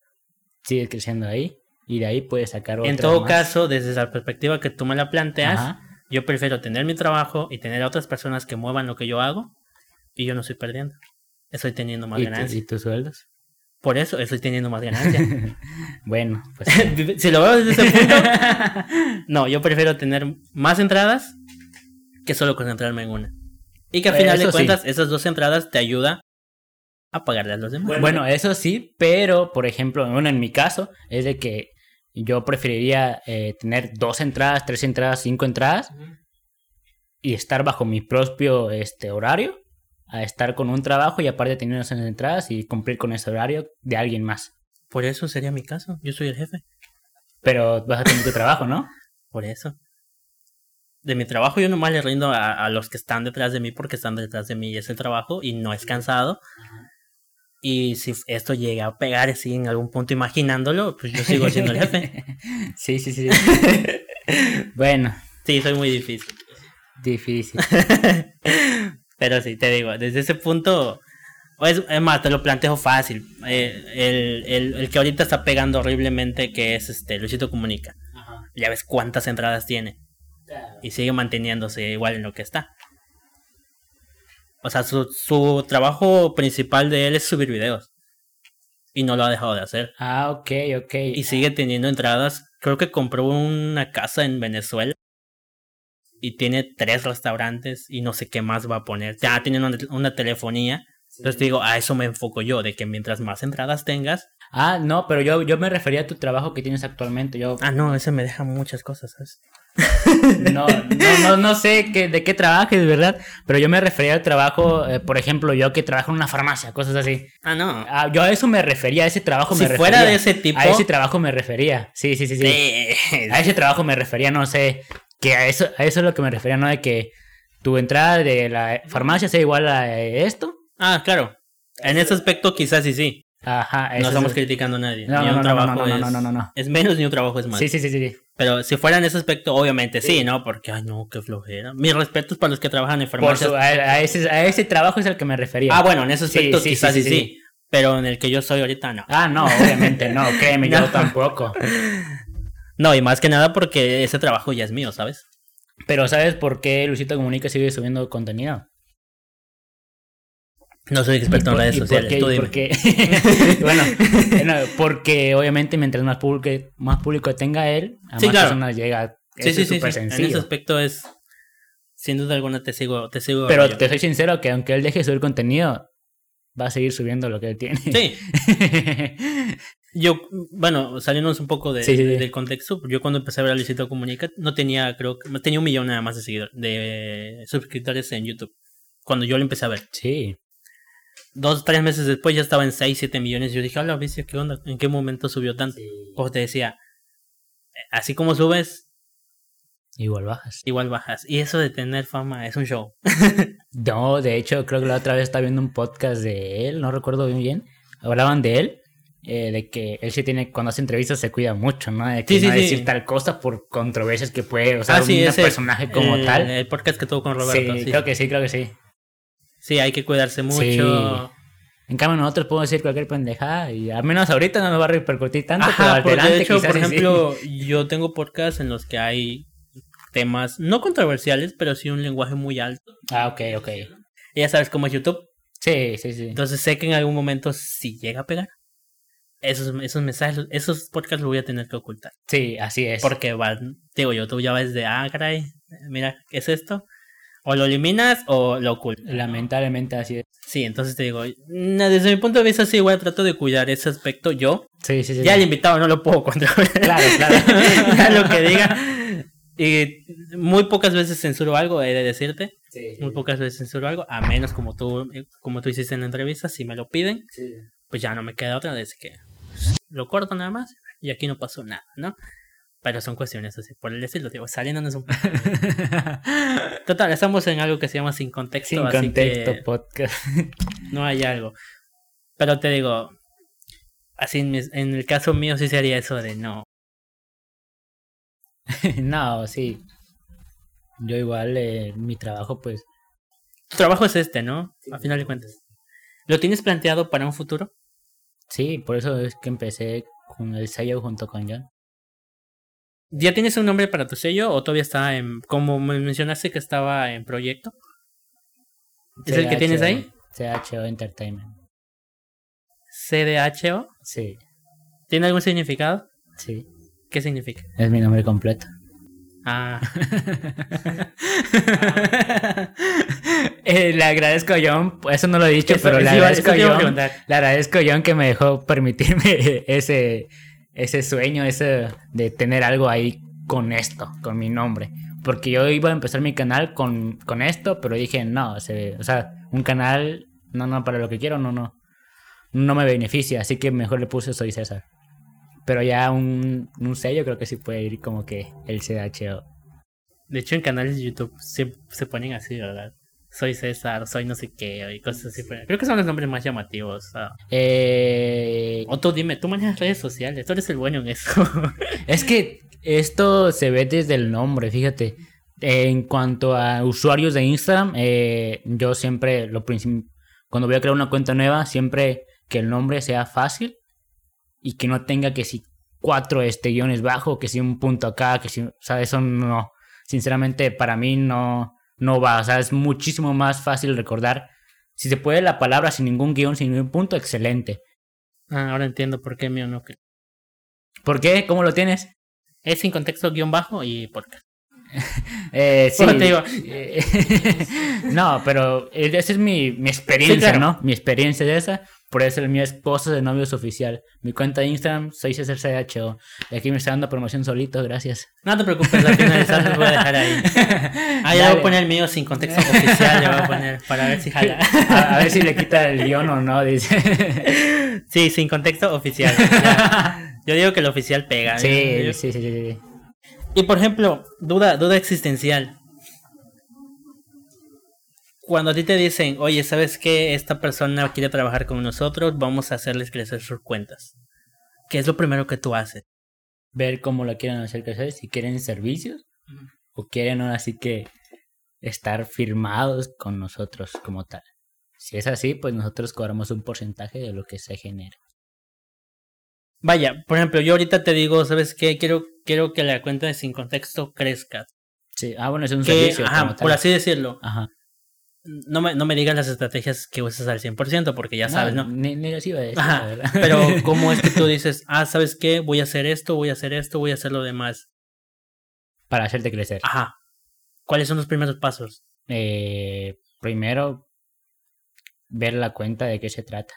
sigues creciendo ahí y de ahí puedes sacar otro. En todo caso, desde la perspectiva que tú me la planteas, Ajá. Yo prefiero tener mi trabajo y tener a otras personas que muevan lo que yo hago y yo no estoy perdiendo. Estoy teniendo más ¿Y, tu- ganancia. y tus sueldos? Por eso estoy teniendo más ganancia. bueno, pues si lo veo desde ese punto, no, yo prefiero tener más entradas que solo concentrarme en una. Y que al final de sí. cuentas, esas dos entradas te ayudan a pagarle a los demás. Bueno, eso sí, pero por ejemplo, bueno, en mi caso, es de que yo preferiría eh, tener dos entradas, tres entradas, cinco entradas y estar bajo mi propio este, horario a estar con un trabajo y aparte tener esas entradas y cumplir con ese horario de alguien más. Por eso sería mi caso. Yo soy el jefe. Pero vas a tener tu trabajo, ¿no? Por eso. De mi trabajo yo nomás le rindo a, a los que están detrás de mí porque están detrás de mí y es el trabajo y no es cansado. Y si esto llega a pegar así en algún punto imaginándolo, pues yo sigo siendo el jefe. sí, sí, sí. bueno, Sí, soy muy difícil. difícil. Pero sí, te digo, desde ese punto, o es, es más, te lo planteo fácil. Eh, el, el, el que ahorita está pegando horriblemente, que es este Luisito Comunica. Ya ves cuántas entradas tiene. Y sigue manteniéndose igual en lo que está. O sea, su, su trabajo principal de él es subir videos. Y no lo ha dejado de hacer. Ah, ok, ok. Y sigue teniendo entradas. Creo que compró una casa en Venezuela. Y tiene tres restaurantes y no sé qué más va a poner. Ya tiene una, una telefonía. Entonces te digo, a eso me enfoco yo, de que mientras más entradas tengas. Ah, no, pero yo, yo me refería a tu trabajo que tienes actualmente. Yo Ah, no, ese me deja muchas cosas, ¿sabes? No, no, no, no sé qué, de qué trabajes, ¿verdad? Pero yo me refería al trabajo, eh, por ejemplo, yo que trabajo en una farmacia, cosas así. Ah, no. Ah, yo a eso me refería, a ese trabajo Si me refería. fuera de ese tipo- A ese trabajo me refería. Sí, sí, sí, sí. Sí. A ese trabajo me refería, no sé. Que a eso, a eso es lo que me refería, ¿no? De que tu entrada de la farmacia sea igual a esto. Ah, claro. En ese aspecto quizás sí, sí. Ajá, No estamos es- criticando a nadie. No, ni no, un no, trabajo no, no, es, no, no, no, no. es menos ni un trabajo es más. Sí, sí, sí, sí. Pero si fuera en ese aspecto, obviamente sí, ¿no? Porque, ay, no, qué flojera. Mis respetos para los que trabajan en su- a, a ese, a ese trabajo es al que me refería. Ah, bueno, en ese aspecto sí, quizás sí, sí. Pero en el que yo soy ahorita, no. Ah, no, obviamente no, créeme, yo tampoco. No, y más que nada porque ese trabajo ya es mío, ¿sabes? Pero ¿sabes por qué Luisito Comunica sigue subiendo contenido? No soy experto ¿Y en por- redes por sociales. qué- tú por qué? bueno, bueno, porque obviamente mientras más público, más público tenga él, a Sí, más claro. personas llega. Sí, Eso sí, es sí, sí. En ese aspecto es. Sin duda alguna te sigo, te sigo. Pero te soy sincero que aunque él deje de subir contenido, va a seguir subiendo lo que él tiene. Sí, yo, bueno, saliéndonos un poco de, Sí, sí, sí. del contexto, yo cuando empecé a ver a Luisito Comunica, no tenía, creo que, tenía un millón nada más de seguidores, de suscriptores en YouTube. Cuando yo lo empecé a ver. sí. Dos, tres meses después ya estaba en 6, 7 millones. Yo dije, hola, bestia, ¿qué onda? ¿En qué momento subió tanto? Pues te decía, eh, así como subes, Igual bajas. igual bajas. Y eso de tener fama es un show. No, de hecho, creo que la otra vez estaba viendo un podcast de él, no recuerdo bien bien. Hablaban de él, eh, de que él sí tiene, cuando hace entrevistas se cuida mucho, ¿no? De que Sí, sí, no sí. decir tal cosa por controversias que puede, o sea, ah, sí, un ese, personaje como el- tal. El podcast que tuvo con Roberto. sí, Sí, creo que sí, creo que sí. Sí, hay que cuidarse mucho. Sí. En cambio, nosotros podemos decir cualquier pendejada y al menos ahorita no nos va a repercutir tanto, pero Ajá, al porque de adelante hecho, por sí. ejemplo, yo tengo podcasts en los que hay temas no controversiales, pero sí un lenguaje muy alto. Ah, ok, ok. Y ya sabes cómo es YouTube. Sí, sí, sí. Entonces sé que en algún momento si llega a pegar, esos, esos mensajes, esos podcasts los voy a tener que ocultar. Sí, así es. Porque van, digo, YouTube ya va desde, ah, caray, mira, ¿qué es esto? O lo eliminas o lo ocultas. Lamentablemente así es. Sí, entonces te digo, na- desde mi punto de vista sí, igual trato de cuidar ese aspecto yo. Sí, sí, sí. Ya el invitado no lo puedo controlar. Claro, claro. ya lo que diga. Y muy pocas veces censuro algo, he de decirte. Sí, Muy pocas veces censuro algo, a menos como tú, como tú hiciste en la entrevista, si me lo piden, sí. pues ya no me queda otra, desde que lo corto nada más y aquí no pasó nada, ¿no? Pero son cuestiones así, por el estilo, digo, saliéndonos un poco. Total, estamos en algo que se llama sin contexto, Sin así contexto, que podcast. no hay algo. Pero te digo, así en, mis- en el caso mío sí sería eso de no. no, sí. Yo igual, eh, mi trabajo, pues, Tu trabajo es este, ¿no? A final de cuentas. ¿Lo tienes planteado para un futuro? sí, por eso es que empecé con el sello junto con John. ¿Ya tienes un nombre para tu sello o todavía está en, como me mencionaste que estaba en proyecto? ¿Es el que tienes ahí? CHO Entertainment. CDHO. Sí, ¿Tiene algún significado? sí. ¿Qué significa? Es mi nombre completo. Ah, Eh, le agradezco a John, eso no lo he dicho, Eso- pero le agradezco a John. Le agradezco a John que me dejó permitirme ese, ese sueño, ese de tener algo ahí con esto, con mi nombre. Porque yo iba a empezar mi canal con, con esto, pero dije, no, o sea, un canal, no, no, para lo que quiero, no, no, no me beneficia, así que mejor le puse Soy César. Pero ya un, un sello creo que sí puede ir como que el CHO. de hecho en canales de YouTube se, se ponen así, ¿verdad? Soy César, soy no sé qué, y cosas así. Creo que son los nombres más llamativos. ah. Eh, O tú dime, tú manejas redes sociales, tú eres el bueno en eso. Es que esto se ve desde el nombre, fíjate. En cuanto a usuarios de Instagram, eh, yo siempre, lo cuando voy a crear una cuenta nueva, siempre que el nombre sea fácil y que no tenga que si cuatro este, guiones bajo, que si un punto acá, que si, o sea, eso no, sinceramente para mí no, no va, o sea, es muchísimo más fácil recordar. Si se puede la palabra sin ningún guion, sin ningún punto, excelente. Ah, ahora entiendo por qué mío no. ¿Por qué? ¿Cómo lo tienes? Es sin contexto guion bajo y podcast. Eh, sí. Te digo- no, pero eh, esa es mi, mi experiencia, Sí, claro. ¿no? Mi experiencia es esa. Por eso el mío es Esposa de Novios Oficial. Mi cuenta de Instagram, soy César CHO. Y aquí me está dando promoción solito, gracias. No te preocupes, al finalizar los voy a dejar ahí. Ah, ya voy a poner el mío sin contexto oficial, le voy a poner para ver si jala. A, a ver si le quita el guion o no, dice. Sí, sin contexto oficial. ya. Yo digo que el oficial pega. Sí, Yo- sí, sí, sí, sí. Y por ejemplo, duda, duda existencial. Cuando a ti te dicen, oye, ¿sabes qué? Esta persona quiere trabajar con nosotros, vamos a hacerles crecer sus cuentas. ¿Qué es lo primero que tú haces? Ver cómo lo quieren hacer crecer, si quieren servicios o quieren ahora sí que estar firmados con nosotros como tal. Si es así, pues nosotros cobramos un porcentaje de lo que se genera. Vaya, por ejemplo, yo ahorita te digo, ¿sabes qué? Quiero, quiero que la cuenta de sin contexto crezca. Sí, ah, bueno, es un Que, servicio. ajá, como tal. por así decirlo. Ajá. No me, no me digas las estrategias que usas al 100%, porque ya sabes, ¿no? Ni, ni las iba a decir, Ajá, la verdad. Pero, ¿cómo es que tú dices, ah, ¿sabes qué? Voy a hacer esto, voy a hacer esto, voy a hacer lo demás? Para hacerte crecer. Ajá. ¿Cuáles son los primeros pasos? Eh, primero, ver la cuenta de qué se trata.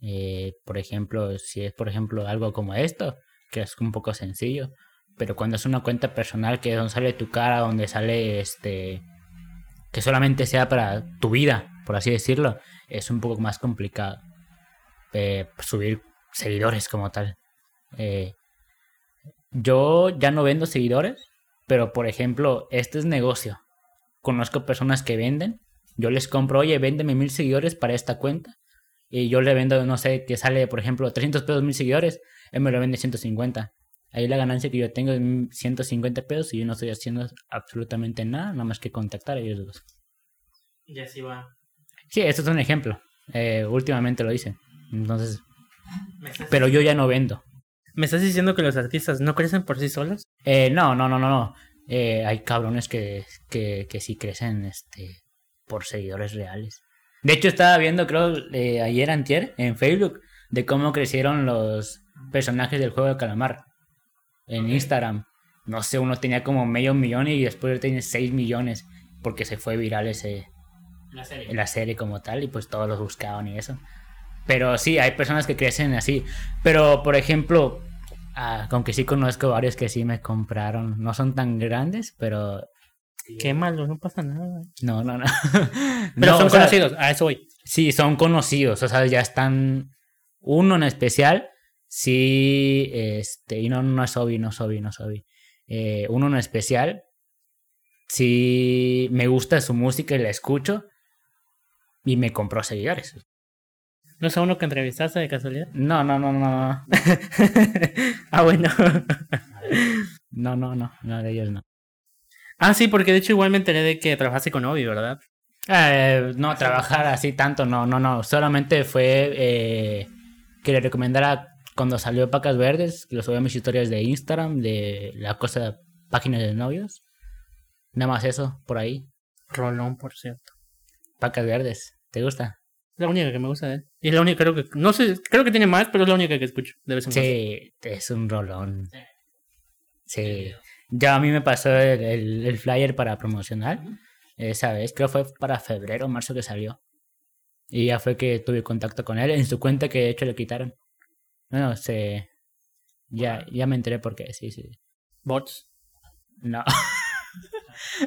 Eh, por ejemplo, si es por ejemplo algo como esto, que es un poco sencillo, pero cuando es una cuenta personal que es donde sale tu cara, donde sale este que solamente sea para tu vida, por así decirlo, es un poco más complicado eh, subir seguidores como tal. Eh, yo ya no vendo seguidores, pero por ejemplo, este es negocio. Conozco personas que venden, yo les compro, oye, véndeme mil seguidores para esta cuenta. Y yo le vendo, no sé, que sale, por ejemplo, 300 pesos mil seguidores, él me lo vende 150. Ahí la ganancia que yo tengo es 150 pesos y yo no estoy haciendo absolutamente nada, nada más que contactar a ellos dos. Y así va. Sí, esto es un ejemplo. Eh, últimamente lo hice. Entonces, pero yo ya no vendo. ¿Me estás diciendo que los artistas no crecen por sí solos? Eh, no, no, no, no, no. Eh, hay cabrones que, que, que sí crecen este, por seguidores reales. De hecho, estaba viendo, creo, eh, ayer antier, en Facebook, de cómo crecieron los personajes del juego de calamar. En Instagram. No sé, uno tenía como medio millón y después tiene 6 millones. Porque se fue viral ese, La serie. la serie como tal y pues todos los buscaban y eso. Pero sí, hay personas que crecen así. Pero, por ejemplo, ah, aunque sí conozco varios que sí me compraron. No son tan grandes, pero... Qué malo, no pasa nada. No, no, no. Pero No, son sea, conocidos, a eso voy. Sí, son conocidos. O sea, ya están... Uno en especial, sí, este... Y no, no es Obi, no es Obi, no es Obi. Eh, uno en especial, sí me gusta su música y la escucho. Y me compró seguidores. ¿No es a uno que entrevistaste de casualidad? No, no, no, no, no. ah, bueno. No, no, no, no, de ellos no. ah, sí, porque de hecho igual me enteré de que trabajaste con Obi, ¿verdad? Eh, no, trabajar así tanto, no, no, no. Solamente fue eh, que le recomendara cuando salió Pacas Verdes, que lo subí a mis historias de Instagram, de la cosa, páginas de novios. Nada más eso, por ahí. Rolón, por cierto. Pacas Verdes, ¿te gusta? Es la única que me gusta de él. Y es la única, creo que. No sé, creo que tiene más, pero es la única que escucho de vez en cuando. Sí, es un rolón. Sí. Ya a mí me pasó el, el- el flyer para promocionar. Esa vez, creo fue para febrero o marzo que salió. Y ya fue que tuve contacto con él en su cuenta que de hecho le quitaron. Bueno, se. Ya, ya me enteré por qué, sí, sí. Bots. No.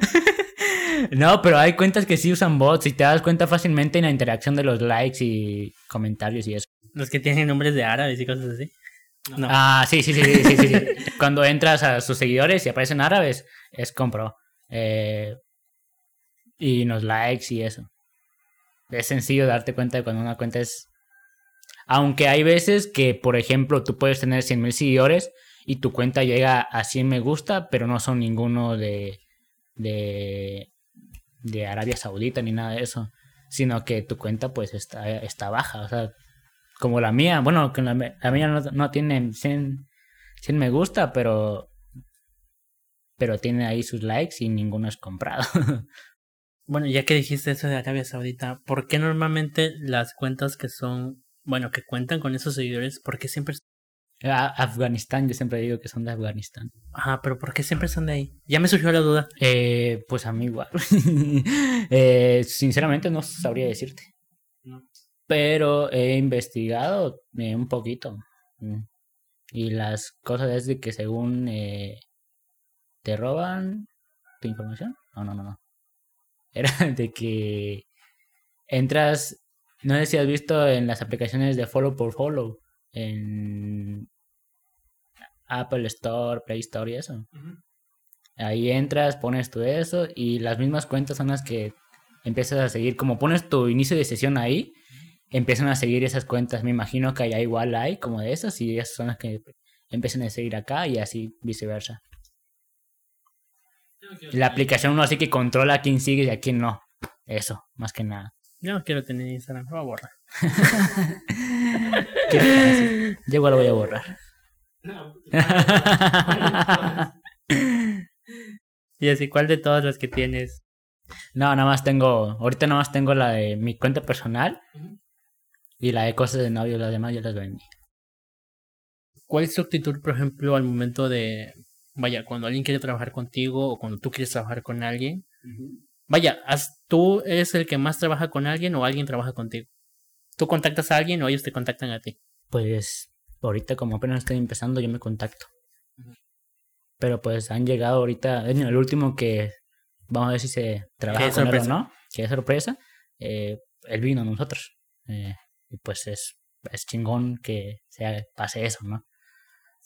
no, pero hay cuentas que sí usan bots y te das cuenta fácilmente en la interacción de los likes y comentarios y eso. Los que tienen nombres de árabes y cosas así. No. Ah, sí, sí, sí, sí, sí, sí, sí. Cuando entras a sus seguidores y aparecen árabes, es compro. Eh, y los likes y eso. Es sencillo darte cuenta de cuando una cuenta es... Aunque hay veces que, por ejemplo, tú puedes tener 100.000 seguidores y tu cuenta llega a 100 me gusta, pero no son ninguno de, de, de Arabia Saudita ni nada de eso. Sino que tu cuenta pues está, está baja. O sea, como la mía. Bueno, que la, la mía no, no tiene 100, 100 me gusta, pero... Pero tiene ahí sus likes y ninguno es comprado. Bueno, ya que dijiste eso de Arabia Saudita, ¿por qué normalmente las cuentas que son, bueno, que cuentan con esos seguidores, por qué siempre... A- Afganistán, yo siempre digo que son de Afganistán. Ajá, pero ¿por qué siempre están de ahí? Ya me surgió la duda. Eh, pues a mí igual. Eh, sinceramente no sabría decirte. No. Pero he investigado eh, un poquito. Mm. Y las cosas es de que según eh, te roban tu información. No, no, no, no. Era de que entras, no sé si has visto en las aplicaciones de follow por follow, en Apple Store, Play Store y eso. Ahí entras, pones tú eso y las mismas cuentas son las que empiezas a seguir, como pones tu inicio de sesión ahí, empiezan a seguir esas cuentas. Me imagino que allá igual hay como de esas y esas son las que empiezan a seguir acá y así viceversa. La aplicación no así que controla a quién sigue y a quién no. Eso, más que nada. Yo no quiero tener Instagram, lo voy a borrar. Qué. Yo igual lo voy a borrar. y así, ¿cuál de todas las que tienes? No, nada más tengo, ahorita nada más tengo la de mi cuenta personal y la de cosas de novio, las demás yo las vendí. ¿Cuál es tu actitud, por ejemplo, al momento de, vaya, cuando alguien quiere trabajar contigo o cuando tú quieres trabajar con alguien? Vaya, ¿tú eres el que más trabaja con alguien o alguien trabaja contigo? ¿Tú contactas a alguien o ellos te contactan a ti? Pues ahorita como apenas estoy empezando yo me contacto. Pero pues han llegado ahorita, en el último que vamos a ver si se trabaja con él o no, que es sorpresa, eh, él vino a nosotros. Eh, y pues es, es chingón que se pase eso, ¿no?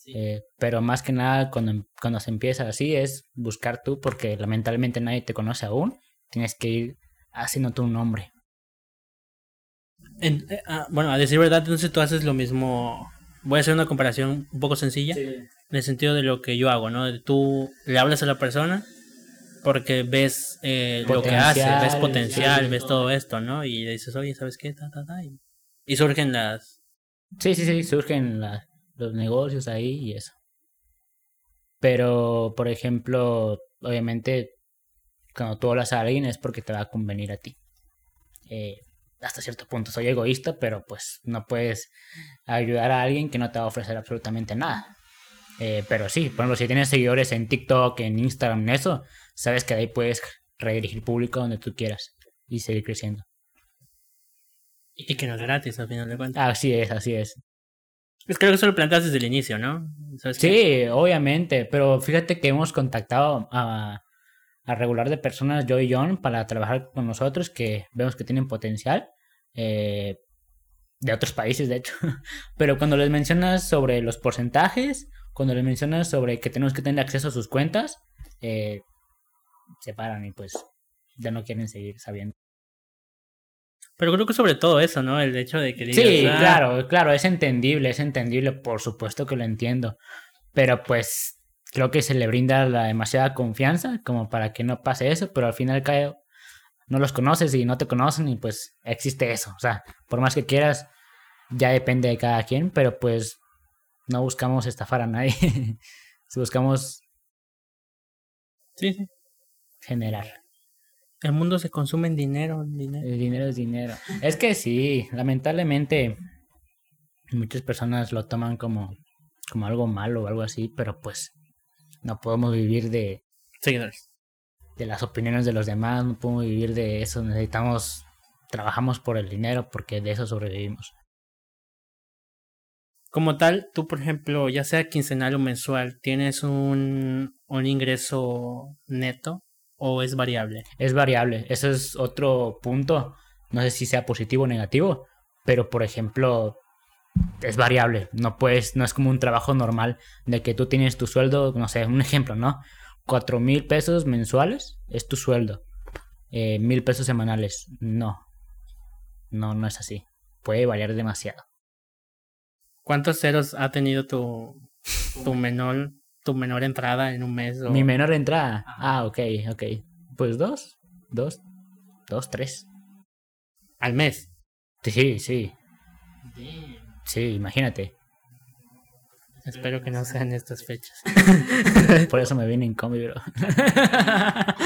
Eh, pero más que nada cuando, cuando se empieza así es buscar tú porque lamentablemente nadie te conoce aún, tienes que ir haciendo tu nombre. En, ah, bueno, a decir verdad, entonces tú haces lo mismo voy a hacer una comparación un poco sencilla en el sentido de lo que yo hago, ¿no? Tú le hablas a la persona porque ves eh, lo que hace, ves potencial, ves todo esto, ¿no? Y le dices, oye, ¿sabes qué? Ta, ta, ta, y, surgen las... Sí, sí, sí, surgen los negocios ahí y eso. Pero, por ejemplo, obviamente, cuando tú hablas a alguien es porque te va a convenir a ti. Eh, hasta cierto punto soy egoísta, pero pues no puedes ayudar a alguien que no te va a ofrecer absolutamente nada. Eh, pero sí, por ejemplo, si tienes seguidores en TikTok, en Instagram, en eso, sabes que ahí puedes redirigir público donde tú quieras y seguir creciendo. Y que no es gratis al final de cuentas. Así es, así es. Pues creo que eso lo planteas desde el inicio, ¿no? sí, obviamente, pero fíjate que hemos contactado a, a regular de personas, yo y John, para trabajar con nosotros, que vemos que tienen potencial. Eh, de otros países, de hecho. Pero cuando les mencionas sobre los porcentajes, cuando les mencionas sobre que tenemos que tener acceso a sus cuentas, eh, se paran y pues ya no quieren seguir sabiendo. Pero creo que sobre todo eso, ¿no? El hecho de que digas, Sí, ah, claro, claro, es entendible, es entendible, por supuesto que lo entiendo. Pero pues creo que se le brinda la demasiada confianza como para que no pase eso, pero al final cae, no los conoces y no te conocen y pues existe eso. O sea, por más que quieras, ya depende de cada quien, pero pues no buscamos estafar a nadie. si buscamos sí, sí. generar. El mundo se consume en dinero, dinero. El dinero es dinero. Es que sí, lamentablemente muchas personas lo toman como, como algo malo o algo así, pero pues no podemos vivir de seguidores. De las opiniones de los demás, no podemos vivir de eso. Necesitamos, trabajamos por el dinero porque de eso sobrevivimos. Como tal, tú, por ejemplo, ya sea quincenal o mensual, ¿tienes un, un ingreso neto o es variable? Es variable. Eso es otro punto. No sé si sea positivo o negativo, pero por ejemplo, es variable, no puedes, no es como un trabajo normal de que tú tienes tu sueldo, no sé, un ejemplo, ¿no? Cuatro mil pesos mensuales es tu sueldo, eh, mil pesos semanales, no, no, no es así, puede variar demasiado. ¿Cuántos ceros ha tenido tu, tu menor, tu menor entrada en un mes? Mi menor entrada, ah, ok, ok, pues dos, dos, dos, tres. ¿Al mes? Sí, sí. Sí, imagínate. Espero que no sean estas fechas. Por eso me vine en combi, bro.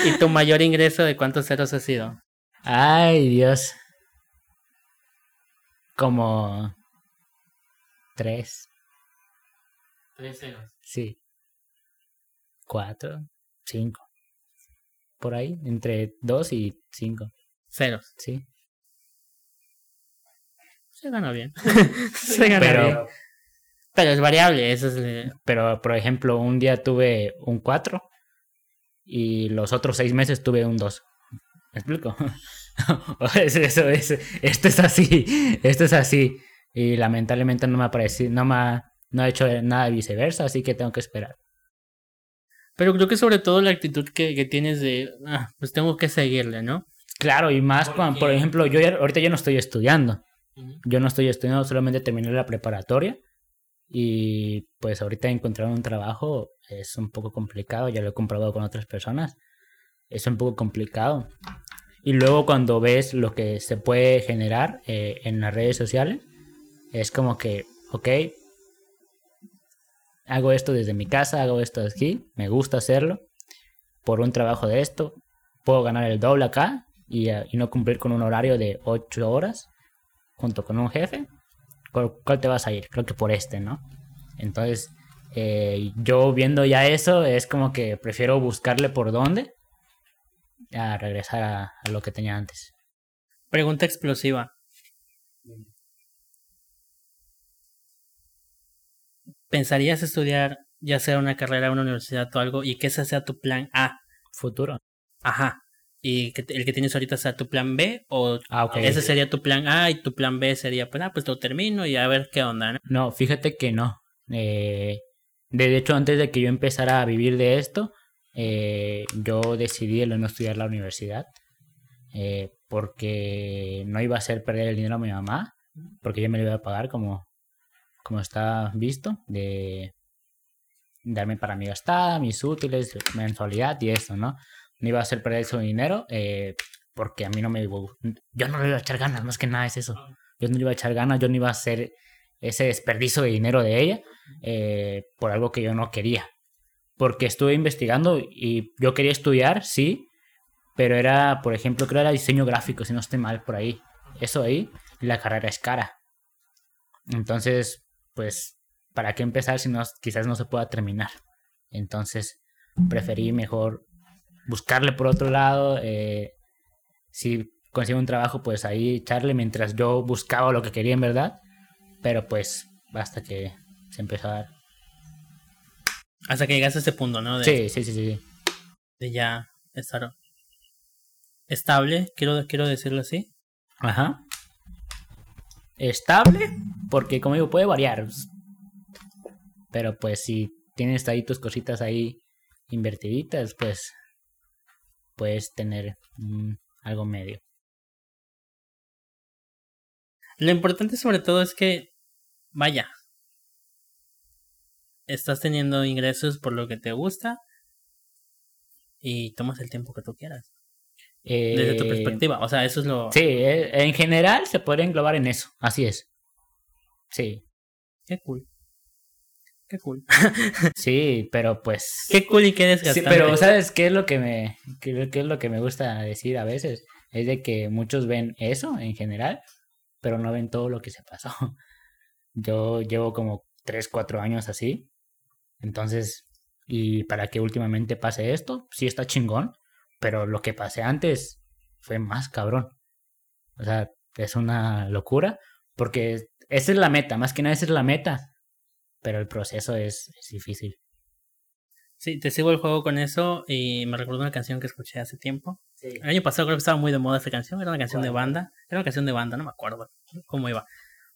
¿Y tu mayor ingreso de cuántos ceros ha sido? Ay, Dios. Como tres. Tres ceros. Sí. Cuatro, cinco. Por ahí, entre dos y cinco. Ceros. Sí. Se gana bien. se gana pero, bien. Pero es variable, eso es... Pero, por ejemplo, un día tuve un 4 y los otros seis meses tuve un 2. ¿Me explico? eso, es, esto es así, esto es así. Y lamentablemente no me ha parecido, no me ha, no ha hecho nada viceversa, así que tengo que esperar. Pero creo que sobre todo la actitud que, que tienes de, ah, pues tengo que seguirle, ¿no? Claro, y más cuando, por ejemplo, yo ahorita yo no estoy estudiando. Yo no estoy estudiando, solamente terminé la preparatoria. Y pues ahorita encontrar un trabajo es un poco complicado, ya lo he comprobado con otras personas. Es un poco complicado. Y luego cuando ves lo que se puede generar eh, en las redes sociales, es como que, ok, hago esto desde mi casa, hago esto aquí, me gusta hacerlo, por un trabajo de esto, puedo ganar el doble acá y, eh, no cumplir con un horario de 8 horas junto con un jefe. ¿Por cuál te vas a ir? Creo que por este, ¿no? Entonces, eh, yo viendo ya eso, es como que prefiero buscarle por dónde a regresar a, a lo que tenía antes. Pregunta explosiva. ¿Pensarías estudiar ya sea una carrera una universidad o algo y que ese sea tu plan A? Futuro. Ajá. ¿Y que el que tienes ahorita sea tu plan B? ¿O Ah, ese sería tu plan A y tu plan B sería, pues, ah, pues lo termino y a ver qué onda, ¿no? No, fíjate que no. Eh, de hecho, antes de que yo empezara a vivir de esto, eh, yo decidí el no estudiar la universidad eh, porque no iba a hacer perder el dinero a mi mamá, porque yo me lo iba a pagar como, como está visto, de darme para mi gastada, mis útiles, mensualidad y eso, ¿no? No iba a hacer perder su dinero eh, porque a mí no me... Yo no le iba a echar ganas, más que nada es eso. Yo no le iba a echar ganas, yo no iba a hacer ese desperdicio de dinero de ella eh, por algo que yo no quería. Porque estuve investigando y yo quería estudiar, sí, pero era, por ejemplo, creo que era diseño gráfico, si no estoy mal por ahí. Eso ahí, la carrera es cara. Entonces, pues, ¿para qué empezar si no, quizás no se pueda terminar? Entonces, preferí mejor buscarle por otro lado. eh, si consigo un trabajo, pues ahí echarle mientras yo buscaba lo que quería en verdad. Pero pues, hasta que se empezó a dar. Hasta que llegas a ese punto, ¿no? De, Sí, sí, sí, sí. de ya estar estable, quiero, quiero decirlo así. Ajá. Estable, porque como digo, puede variar. Pero pues si tienes ahí tus cositas ahí invertiditas, pues puedes tener mm, algo medio. Lo importante sobre todo es que, vaya, estás teniendo ingresos por lo que te gusta y tomas el tiempo que tú quieras. Desde tu Eh, perspectiva. O sea, eso es lo... Sí, eh, en general se puede englobar en eso, así es. Sí, Qué cool. Qué cool. sí, pero pues... Qué cool y qué Sí, desgastante. pero ¿sabes qué es lo que me qué, qué es lo que me gusta decir a veces? Es de que muchos ven eso en general, pero no ven todo lo que se pasó. Yo llevo como 3, 4 años así. Entonces, y para que últimamente pase esto, sí está chingón, pero lo que pasé antes fue más cabrón. O sea, es una locura, porque esa es la meta, más que nada esa es la meta, pero el proceso es, es difícil. Sí, te sigo el juego con eso y me recuerdo una canción que escuché hace tiempo. Sí. El año pasado creo que estaba muy de moda esa canción. Era una canción de banda. Era una canción de banda, no me acuerdo cómo iba.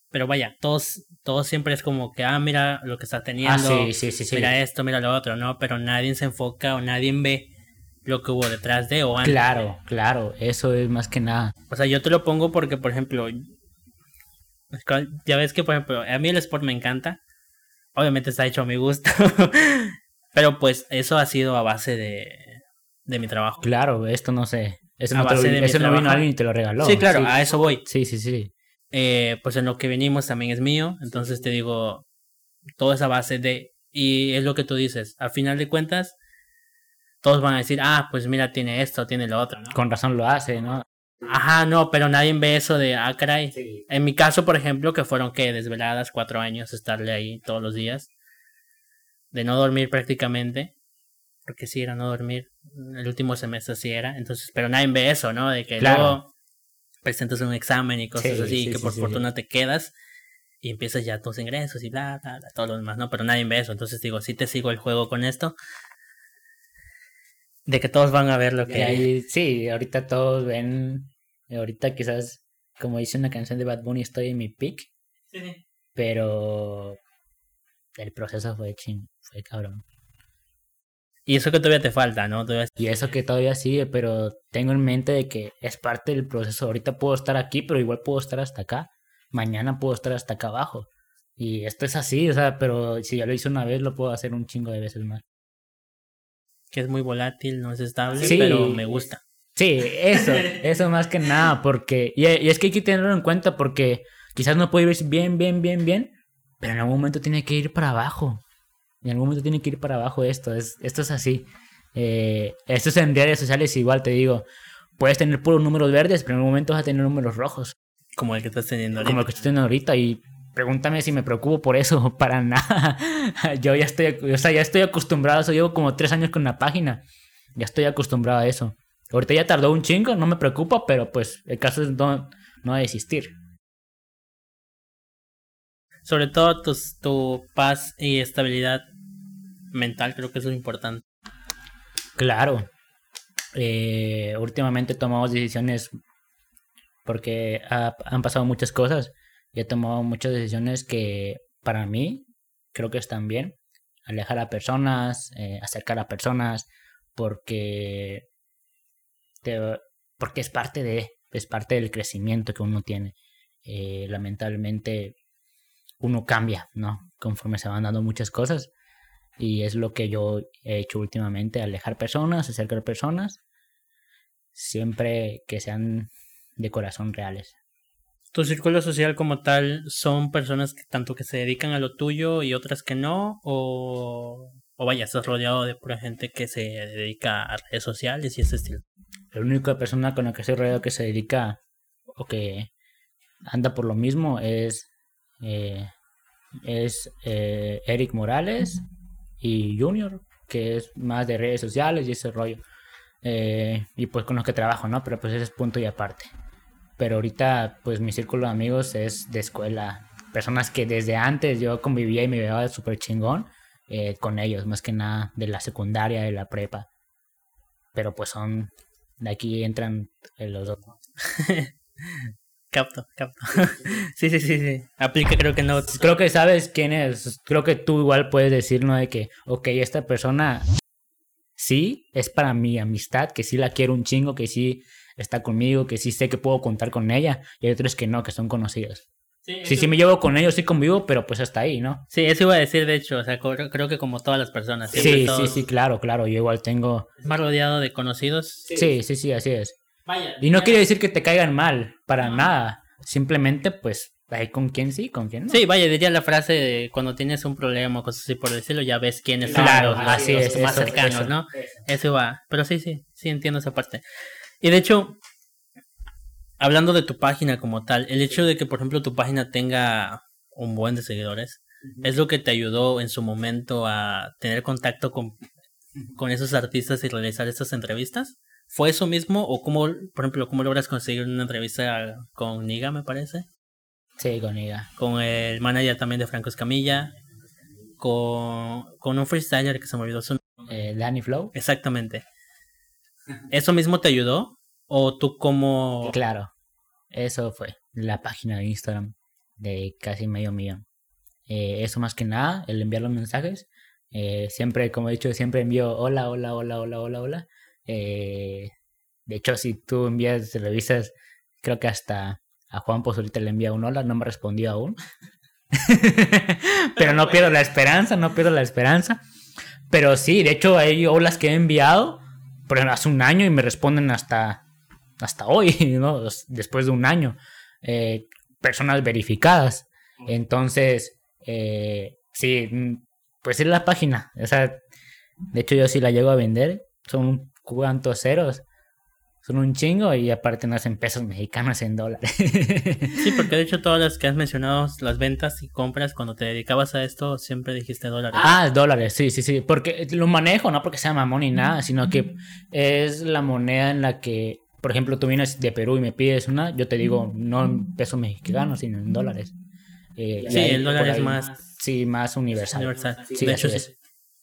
Pero vaya, todos, todos siempre es como que, ah, mira lo que está teniendo. Ah, sí, sí, sí. Mira esto, mira lo otro, ¿no? Pero nadie se enfoca o nadie ve lo que hubo detrás de o antes. Claro, claro, eso es más que nada. O sea, yo te lo pongo porque, por ejemplo, ya ves que, por ejemplo, a mí el sport me encanta. Obviamente está hecho a mi gusto. Pero pues eso ha sido a base de, de mi trabajo. Claro, esto no sé. Eso A no, te lo- base de mi eso no vino alguien y te lo regaló. sí, claro, Sí, a eso voy. sí, sí. sí. Eh, pues en lo que venimos también es mío. Entonces te digo, toda esa base de... Y es lo que tú dices. Al final de cuentas, todos van a decir, ah, pues mira, tiene esto, tiene lo otro, ¿no? Con razón lo hace, ¿no? Ajá, no, pero nadie ve eso de, ah, caray. Sí. En mi caso, por ejemplo, que fueron que desveladas cuatro años, estarle ahí todos los días, de no dormir prácticamente, porque sí era no dormir, el último semestre sí era, entonces, pero nadie ve eso, ¿no? De que Claro. luego presentas un examen y cosas Sí, así, sí, que sí, por sí. fortuna te quedas y empiezas ya tus ingresos y bla, bla, bla, todo lo demás, ¿no? Pero nadie ve eso, entonces digo, sí te sigo el juego con esto, de que todos van a ver lo que hay. ahí- sí, ahorita todos ven. Ahorita quizás, como dice una canción de Bad Bunny, estoy en mi peak. Pero el proceso fue ching, fue cabrón. Y eso que todavía te falta, ¿no? Todavía... Y eso que todavía sigue, pero tengo en mente de que es parte del proceso. Ahorita puedo estar aquí, pero igual puedo estar hasta acá. Mañana puedo estar hasta acá abajo. Y esto es así, o sea, pero si ya lo hice una vez, lo puedo hacer un chingo de veces más. Que es muy volátil, no es estable, pero me gusta. Sí, eso, eso más que nada, porque, y, es que hay que tenerlo en cuenta porque quizás no puede ir bien, bien, bien, bien, pero en algún momento tiene que ir para abajo. En algún momento tiene que ir para abajo esto, es, esto es así. Eh, esto es en redes sociales igual, te digo, puedes tener puros números verdes, pero en algún momento vas a tener números rojos. Como el que estás teniendo ahorita. Como el que estoy teniendo ahorita y pregúntame si me preocupo por eso, para nada. yo ya estoy, o sea, ya estoy acostumbrado a eso, llevo como tres años con la página, ya estoy acostumbrado a eso. Ahorita ya tardó un chingo, no me preocupa, pero pues el caso es no, no desistir. Sobre todo tu, tu paz y estabilidad mental, creo que eso es importante. Claro. Eh, últimamente tomamos decisiones porque han pasado muchas cosas y he tomado muchas decisiones que para mí creo que están bien. Alejar a personas, eh, acercar a personas, porque, porque es parte de, es parte del crecimiento que uno tiene. Eh, lamentablemente uno cambia, ¿no? Conforme se van dando muchas cosas. Y es lo que yo he hecho últimamente, alejar personas, acercar personas, siempre que sean de corazón reales tu círculo social como tal son personas que tanto que se dedican a lo tuyo y otras que no o, o vaya, estás rodeado de pura gente que se dedica a redes sociales y ese estilo. La única persona con la que estoy rodeado que se dedica o que anda por lo mismo es eh, es eh, Eric Morales y Junior que es más de redes sociales y ese rollo. Eh, y pues con los que trabajo no pero pues ese es punto y aparte. Pero ahorita pues mi círculo de amigos es de escuela, personas que desde antes yo convivía y me veía súper chingón eh, con ellos, más que nada de la secundaria, de la prepa, pero pues son, de aquí entran los dos. capto, capto. sí, sí, sí, sí. Aplica, creo que no. Creo que sabes quién es. Creo que tú igual puedes decir, ¿no? De que, ok, esta persona sí es para mi amistad, que sí la quiero un chingo, que sí está conmigo, que sí sé que puedo contar con ella, y hay otros que no, que son conocidos. Sí, sí, me llevo con ellos, sí convivo, pero pues hasta ahí, ¿no? Sí, eso iba a decir, de hecho, o sea, creo que como todas las personas. Sí, sí, sí, claro, claro, yo igual tengo... Más rodeado de conocidos. Sí, sí, sí, así es. Vaya, y no quiere decir que te caigan mal, para nada. Simplemente, pues, hay con quién sí, con quién no. Sí, vaya, diría la frase de cuando tienes un problema o cosas así por decirlo, ya ves quiénes son los, así es, más cercanos, ¿no? Eso va. Pero sí, sí, sí entiendo esa parte. Y de hecho, hablando de tu página como tal, el hecho de que, por ejemplo, tu página tenga un buen de seguidores, ¿es lo que te ayudó en su momento a tener contacto con, con esos artistas y realizar estas entrevistas? ¿Fue eso mismo? ¿O cómo, por ejemplo, cómo logras conseguir una entrevista con Niga, me parece? Sí, con Niga. Con el manager también de Franco Escamilla. Con, con un freestyler que se me olvidó su eh, Danny Flow. Exactamente. ¿Eso mismo te ayudó? ¿O tú como...? Claro, eso fue la página de Instagram de casi medio millón. Eh, eso más que nada, el enviar los mensajes. Eh, siempre, como he dicho, siempre envío hola, hola, hola, hola, hola, hola. Eh, de hecho, si tú envías, revisas, creo que hasta a Juan ahorita le envía un hola, no me respondió aún. Pero no pierdo la esperanza, no pierdo la esperanza. Pero sí, de hecho hay olas que he enviado, ejemplo, hace un año y me responden hasta hasta hoy, ¿no? después de un año, eh, personas verificadas. Entonces, eh, sí, pues es la página. O sea, de hecho yo sí la llego a vender. Son cuantos ceros. Son un chingo y aparte no hacen pesos mexicanos en dólares. Sí, porque de hecho todas las que has mencionado, las ventas y compras, cuando te dedicabas a esto, siempre dijiste dólares. Ah, dólares, sí, sí, sí. Porque lo manejo, no porque sea mamón ni nada, sino que es la moneda en la que por ejemplo, tú vienes de Perú y me pides una, yo te digo no en pesos mexicanos, sino en dólares. Eh, sí, el dólar es más... Sí, más universal. universal. Sí, de hecho, sí.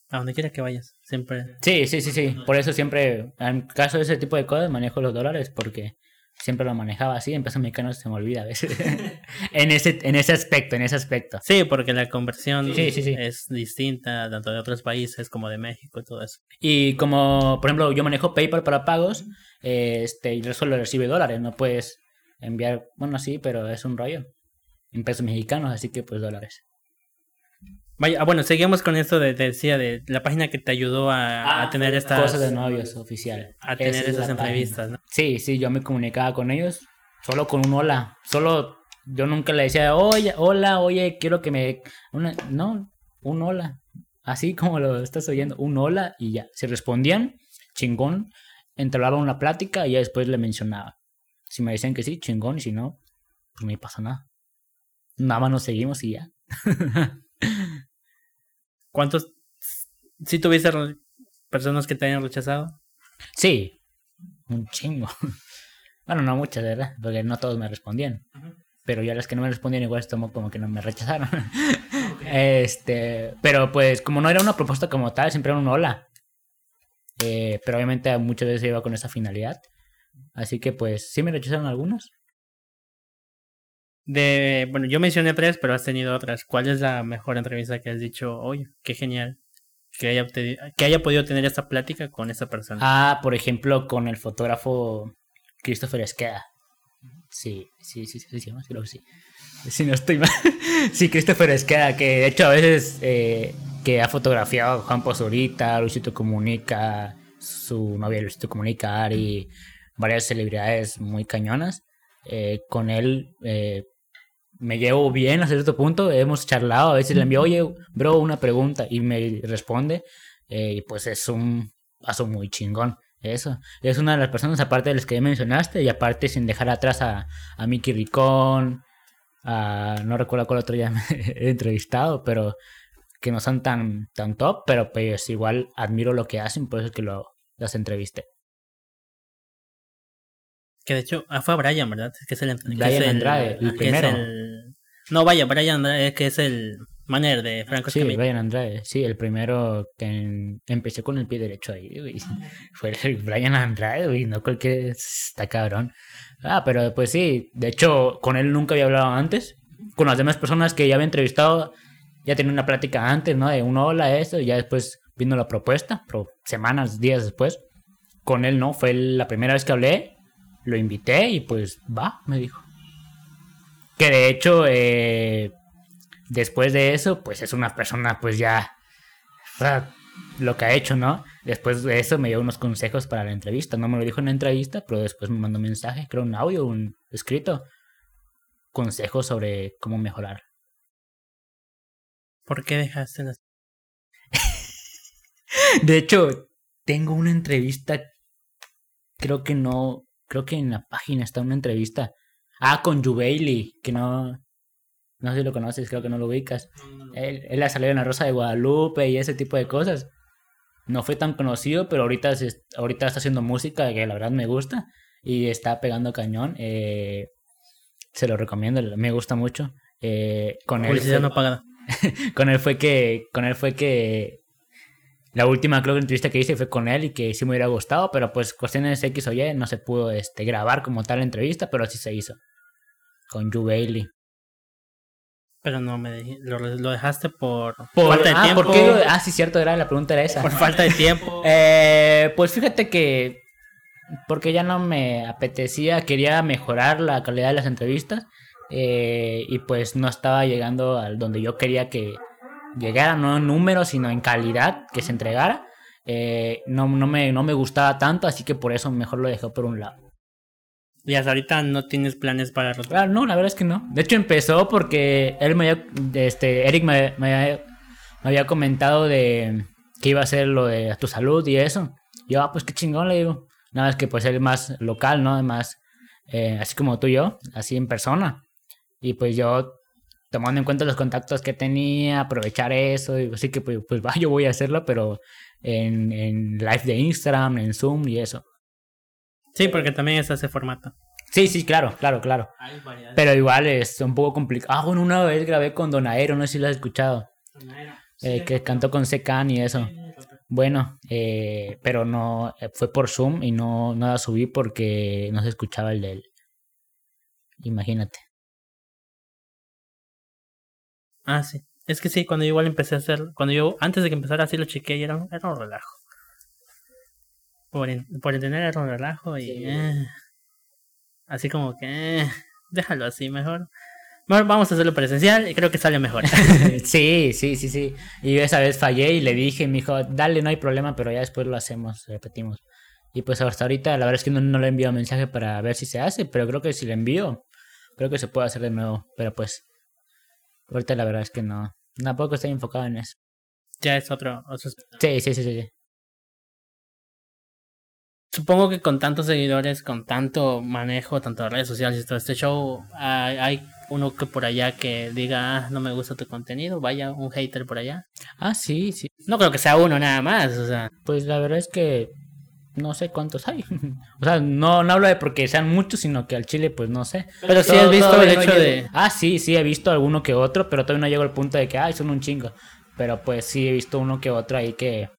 A donde quiera que vayas, siempre. Sí, sí, sí, sí. Por eso siempre, en caso de ese tipo de cosas, manejo los dólares porque siempre lo manejaba así, en pesos mexicanos se me olvida a veces. en, ese, en ese aspecto, en ese aspecto. Sí, porque la conversión Sí, sí, sí. es distinta tanto de otros países como de México y todo eso. Y como, por ejemplo, yo manejo PayPal para pagos, eh, este, y solo recibe dólares, no puedes enviar, bueno, sí, pero es un rollo. En pesos mexicanos, así que pues dólares. Vaya, ah, bueno, seguimos con esto de, decía, de la página que te ayudó a, a tener estas... Cosas de novios oficial. A tener Esa es esas entrevistas, ¿no? Sí, sí, yo me comunicaba con ellos solo con un hola. Solo, yo nunca le decía, oye, hola, oye, quiero que me... Una... No, un hola. Así como lo estás oyendo, un hola y ya. Si respondían, chingón, entablaba una plática y ya después le mencionaba. Si me decían que sí, chingón, y si no, pues no pasa nada. Nada más nos seguimos y ya. ¿Cuántos... Si tuviste personas que te hayan rechazado? Sí, un chingo. Bueno, no muchas, ¿verdad? Porque no todos me respondían. Pero yo a las que no me respondían igual tomo como que no me rechazaron. Este, pero pues como no era una propuesta como tal, siempre era un hola. Eh, pero obviamente muchas veces iba con esa finalidad. Así que pues sí me rechazaron algunos. De, bueno, yo mencioné tres, pero has tenido otras. ¿Cuál es la mejor entrevista que has dicho, oye, qué genial que haya, que haya podido tener esta plática con esta persona? Ah, por ejemplo, con el fotógrafo Christopher Esqueda. Sí, sí, sí, sí, sí, sí, creo que sí. Si no estoy mal. sí, Christopher Esqueda, que de hecho a veces eh, que ha fotografiado a Juan Pozurita, Luisito Comunica, su novia Luisito Comunica, Ari, varias celebridades muy cañonas. Eh, con él eh, me llevo bien hasta cierto punto, hemos charlado, a veces le envío, oye, bro, una pregunta, y me responde, eh, y pues es un paso muy chingón. Eso, es una de las personas, aparte de las que ya mencionaste, y aparte sin dejar atrás a, a Mickey Ricón, a, no recuerdo cuál otro ya me he entrevistado, pero que no son tan, tan top, pero pues igual admiro lo que hacen, por eso es que lo, las entrevisté. Que de hecho, ah, fue a Brian, ¿verdad? Que es el, que Brian es Andrade, el es primero. el- No, vaya, Brian Andrade, que es el manager de Franco Sí, Escamilla. Brian Andrade, sí, el primero que en- empecé con el pie derecho ahí, güey. Fue el Brian Andrade, güey, no cualquier está cabrón. Ah, pero pues sí, de hecho, con él nunca había hablado antes. Con las demás personas que ya había entrevistado, ya tenía una plática antes, ¿no? De un hola, eso, y ya después vino la propuesta, pero semanas, días después. Con él no, fue la primera vez que hablé, lo invité y pues va, me dijo. Que de hecho, eh, después de eso, pues es una persona, pues ya, o sea, lo que ha hecho, ¿no? Después de eso me dio unos consejos para la entrevista. No me lo dijo en la entrevista, pero después me mandó un mensaje, creo un audio, un escrito. Consejos sobre cómo mejorar. ¿Por qué dejaste las... De hecho, tengo una entrevista, creo que no, creo que en la página está una entrevista. Ah, con Jubaili, que no, no sé si lo conoces, creo que no lo ubicas. Él, él ha salido en la Rosa de Guadalupe y ese tipo de cosas. No fue tan conocido, pero ahorita, se- ahorita está haciendo música que la verdad me gusta y está pegando cañón. eh, se lo recomiendo, me gusta mucho. Eh, con él fue- no con él fue que con él fue que la última creo que entrevista que hice fue con él y que sí me hubiera gustado pero pues cuestiones X o Y no se pudo este grabar como tal la entrevista pero sí se hizo con Yu Bailey Pero no me dej- lo, lo dejaste por, por, falta de ah, tiempo. ¿por qué lo- ah sí cierto era la pregunta era esa Por falta de tiempo. Eh, pues fíjate que porque ya no me apetecía, quería mejorar la calidad de las entrevistas eh, y pues no estaba llegando al donde yo quería que llegara, no en números, sino en calidad que se entregara. Eh, no, no, me, no me gustaba tanto, así que por eso mejor lo dejé por un lado. Y hasta ahorita no tienes planes para retomar. Ah, no, la verdad es que no. De hecho empezó porque él me había, este, Eric me, me había, me había comentado de que iba a hacer lo de tu salud y eso. Yo, ah, pues qué chingón, le digo. Nada más que pues él es más local, ¿no? Más, eh, así como tú y yo, así en persona. Y pues yo, tomando en cuenta los contactos que tenía, aprovechar eso, y así que pues, pues va, yo voy a hacerlo, pero en, en live de Instagram, en Zoom y eso. Sí, porque también es ese formato. Sí, sí, claro, claro, claro. Pero igual es un poco complicado. Ah, bueno, una vez grabé con Donaero, no sé si lo has escuchado. Eh, que cantó con Secan y eso. Bueno, eh, pero no, eh, fue por Zoom y no, no la subí porque no se escuchaba el del... Imagínate. Ah, sí. Es que sí, cuando yo igual empecé a hacer, cuando yo, antes de que empezara así lo chequeé y era, un- era un relajo. Por, en- por entender era un relajo y... eh, así como que... eh, déjalo así mejor. Mejor vamos a hacerlo presencial y creo que sale mejor. sí, sí, sí, sí. Y esa vez fallé y le dije, me dijo, dale, no hay problema, pero ya después lo hacemos, repetimos. Y pues hasta ahorita la verdad es que no, no le envío mensaje para ver si se hace, pero creo que si le envío, creo que se puede hacer de nuevo. Pero pues, ahorita la verdad es que no. Tampoco estoy enfocado en eso. ya es otro, otro... Sí, sí, sí, sí. sí. Supongo que con tantos seguidores, con tanto manejo, tanto de redes sociales y todo este show, hay, hay uno que por allá que diga, ah, no me gusta tu contenido, vaya un hater por allá. Ah, sí, sí. No creo que sea uno nada más, o sea... Pues la verdad es que no sé cuántos hay. o sea, no, no hablo de porque sean muchos, sino que al chile, pues no sé. Pero sí Todo- has visto el no hecho de... Ah, sí, sí, he visto alguno que otro, pero todavía no llego al punto de que, ay, son un chingo. Pero pues sí he visto uno que otro ahí que...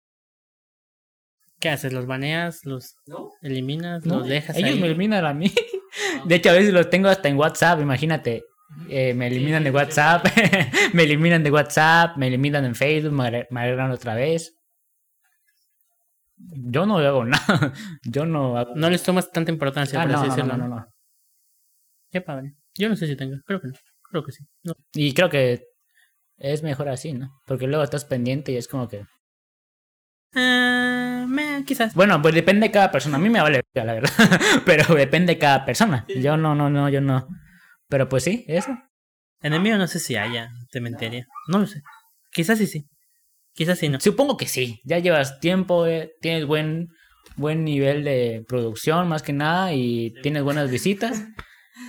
¿Qué haces? ¿Los baneas? ¿Los eliminas? No, ¿Los dejas ellos ahí? me eliminan a mí. De hecho, a veces los tengo hasta en WhatsApp, imagínate. Eh, me eliminan de WhatsApp, me eliminan de WhatsApp, me eliminan en Facebook, me agregan otra vez. Yo no hago nada. Yo no hago... No les tomas tanta importancia, Ah, por no, así no, decirlo. no, no, no. Qué padre. Yo no sé si tengo, creo que no. Creo que sí. Y creo que es mejor así, ¿no? Porque luego estás pendiente y es como que... Me- quizás. Bueno, pues depende de cada persona. A mí me vale, la verdad. Pero depende de cada persona. Yo no, no, no, yo no. Pero pues sí, eso. En el mío no sé si haya, te mentiría. No lo sé. Quizás sí, sí. Quizás sí no. Supongo que sí. Ya llevas tiempo, eh, tienes buen, buen nivel de producción más que nada y tienes buenas visitas.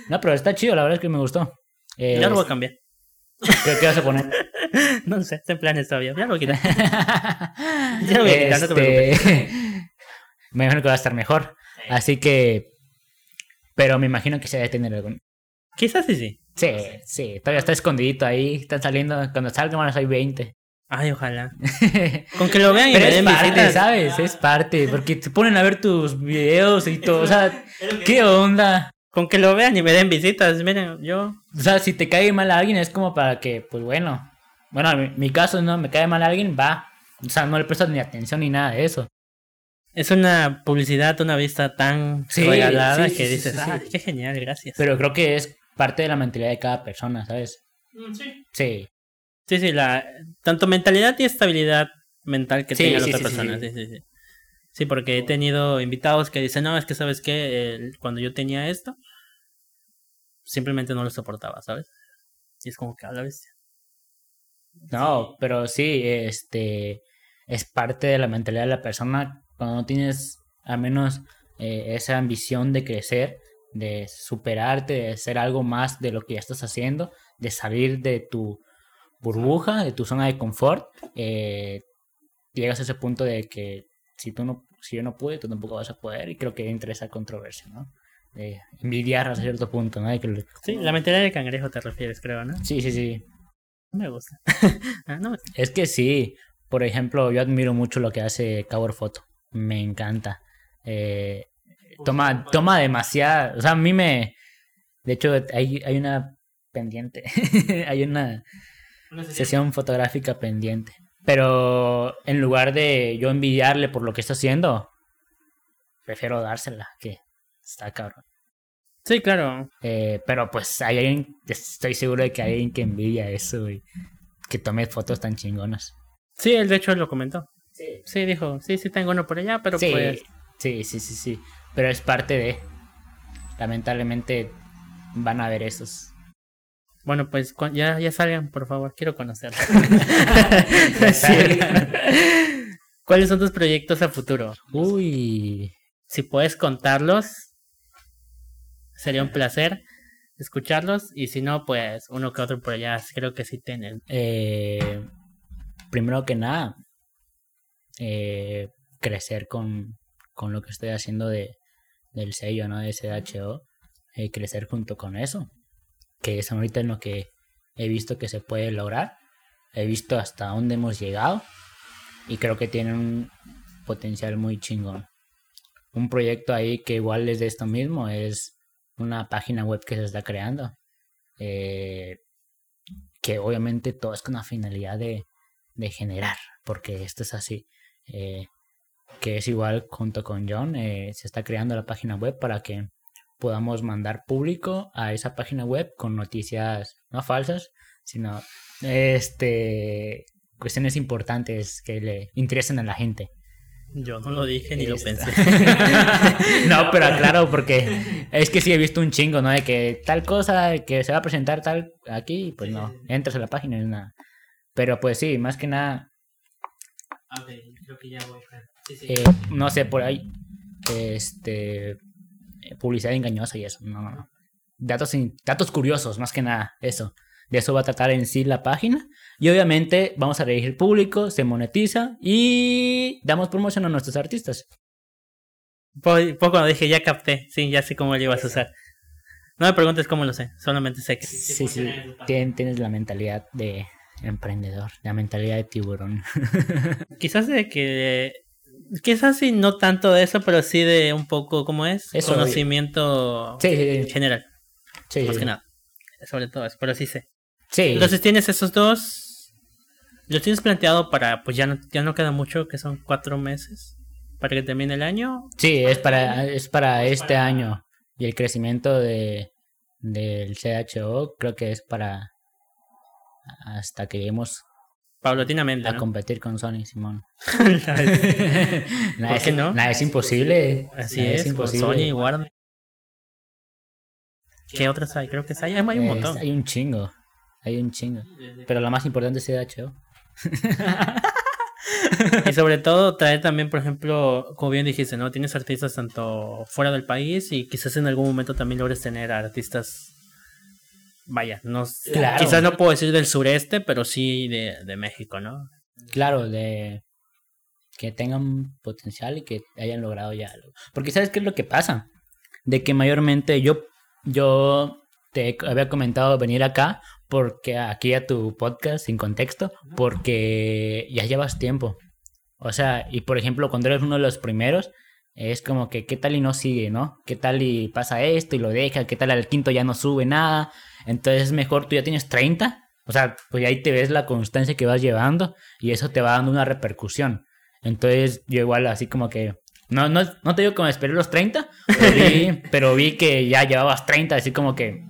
No, pero está chido, la verdad es que me gustó. Eh, Ya lo voy a cambiar. ¿qué, qué vas a poner? No sé, está en planes todavía. Ya lo voy a quitar. Ya lo voy a quitar, no te Este, me imagino que va a estar mejor. Así que... Pero me imagino que se debe tener algún... Quizás sí, sí. Sí, sí, todavía está escondidito ahí, están saliendo, cuando salgan van a salir 20. Ay, ojalá. Con que lo vean y Pero me es den parte, visitas. ¿sabes? Es parte, porque te ponen a ver tus videos y todo, o sea, ¿qué onda? Con que lo vean y me den visitas. Miren, yo. O sea, si te cae mal alguien es como para que, pues bueno, bueno, en mi, mi caso no, me cae mal alguien, va. O sea, no le prestas ni atención ni nada de eso. Es una publicidad, una vista tan Sí, regalada sí, que dices, sí, ah, sí. qué genial, gracias. Pero creo que es parte de la mentalidad de cada persona, ¿sabes? sí. Sí. Sí, sí, la, tanto mentalidad y estabilidad mental que Sí, tenga la sí, otra sí, persona. sí. Sí, sí, sí. Sí, porque he tenido invitados que dicen, no, es que sabes que cuando yo tenía esto, simplemente no lo soportaba, ¿sabes? Y es como que a la bestia. No, pero sí, este es parte de la mentalidad de la persona cuando no tienes al menos eh, esa ambición de crecer, de superarte, de hacer algo más de lo que ya estás haciendo, de salir de tu burbuja, de tu zona de confort, eh, llegas a ese punto de que si tú no, si yo no pude, tú tampoco vas a poder, y creo que entra esa controversia, ¿no? De envidiar a cierto punto, ¿no? De que le- Sí, la mentalidad de cangrejo te refieres, creo, ¿no? Sí, sí, sí. No me gusta. Ah, no me- Es que sí, por ejemplo, yo admiro mucho lo que hace Cover Photo. Me encanta. Eh, toma, toma demasiada. O sea, a mí me. De hecho, hay, hay una pendiente. hay una sesión fotográfica pendiente. Pero en lugar de yo envidiarle por lo que está haciendo, prefiero dársela, que está cabrón. Sí, claro. Eh, pero pues hay alguien, estoy seguro de que hay alguien que envidia eso, güey. Que tome fotos tan chingonas. Sí, él de hecho lo comentó. Sí. Sí, dijo, sí, sí tengo uno por allá, pero sí, pues... sí, sí, sí, sí. Pero es parte de. Lamentablemente van a ver esos. Bueno, pues ya, ya salgan, por favor, quiero conocerlos. ¿Cuáles son tus proyectos a futuro? Uy. Si puedes contarlos, sería un placer escucharlos. Y si no, pues uno que otro por allá, creo que sí tienen. Eh, primero que nada, eh, crecer con, con lo que estoy haciendo de, del sello, ¿no? De SHO. eh, crecer junto con eso. Que es ahorita en lo que he visto que se puede lograr. He visto hasta dónde hemos llegado. y creo que tienen un potencial muy chingón. Un proyecto ahí que igual es de esto mismo, es una página web que se está creando. Eh, que obviamente todo es con la finalidad de, de generar, porque esto es así. Eh, que es igual junto con John, eh, se está creando la página web para que podamos mandar público a esa página web con noticias no falsas, sino este cuestiones importantes que le interesen a la gente. Yo no lo dije ni lo Este. pensé. no, pero claro, porque es que sí he visto un chingo, ¿no? De que tal cosa que se va a presentar tal aquí, pues no, entras a la página y nada. Pero pues sí, más que nada, A ver, creo que ya voy. Sí, sí. eh, no sé, por ahí, este, publicidad engañosa y eso, no, no, no. Datos, datos curiosos, más que nada, eso. De eso va a tratar en sí la página. Y obviamente vamos a dirigir público, se monetiza y damos promoción a nuestros artistas. Po- Poco cuando dije, ya capté. Sí, ya sé cómo lo ibas a usar. No me preguntes cómo lo sé. Solamente sé que. Sí, sí, tien- tienes la mentalidad de emprendedor, la mentalidad de tiburón. Quizás de que. Quizás sí, no tanto de eso, pero sí de un poco, ¿cómo es? Eso, Conocimiento Sí, sí, sí. general, sí, más que nada. Sobre todo eso, pero sí sé. Sí, Entonces tienes esos dos. Los tienes planteado para, pues ya no, ya no queda mucho, que son cuatro meses. Para que termine el año. sí, es para, es para este año. Y el crecimiento de, del CHO creo que es para hasta que lleguemos Paulatinamente. a ¿no? competir con Sony, Simón. Así nada, ¿Por qué es, no? nada es imposible. nada es, con Sony y Warner. ¿Qué otras hay? Creo que hay, hay un Es- montón. hay un chingo. Hay un chingo. Pero la más importante es CHO. Y sobre todo traer también, por ejemplo, como bien dijiste, ¿no? Tienes artistas tanto fuera del país y quizás en algún momento también logres tener artistas, vaya, no sé, Claro. quizás no puedo decir del sureste, pero sí de, de México, ¿no? Claro, de que tengan potencial y que hayan logrado ya algo. Porque ¿sabes qué es lo que pasa? De que mayormente yo, yo te había comentado venir acá, porque aquí a tu podcast sin contexto, porque ya llevas tiempo. O sea, y por ejemplo, cuando eres uno de los primeros, es como que qué tal y no sigue, ¿no? ¿Qué tal y pasa esto y lo deja? ¿Qué tal al quinto ya no sube nada? Entonces es mejor, tú ya tienes 30, o sea, pues ahí te ves la constancia que vas llevando y eso te va dando una repercusión. Entonces yo igual así como que, no, no, no te digo que me esperé los 30, pero vi, pero vi que ya llevabas 30, así como que,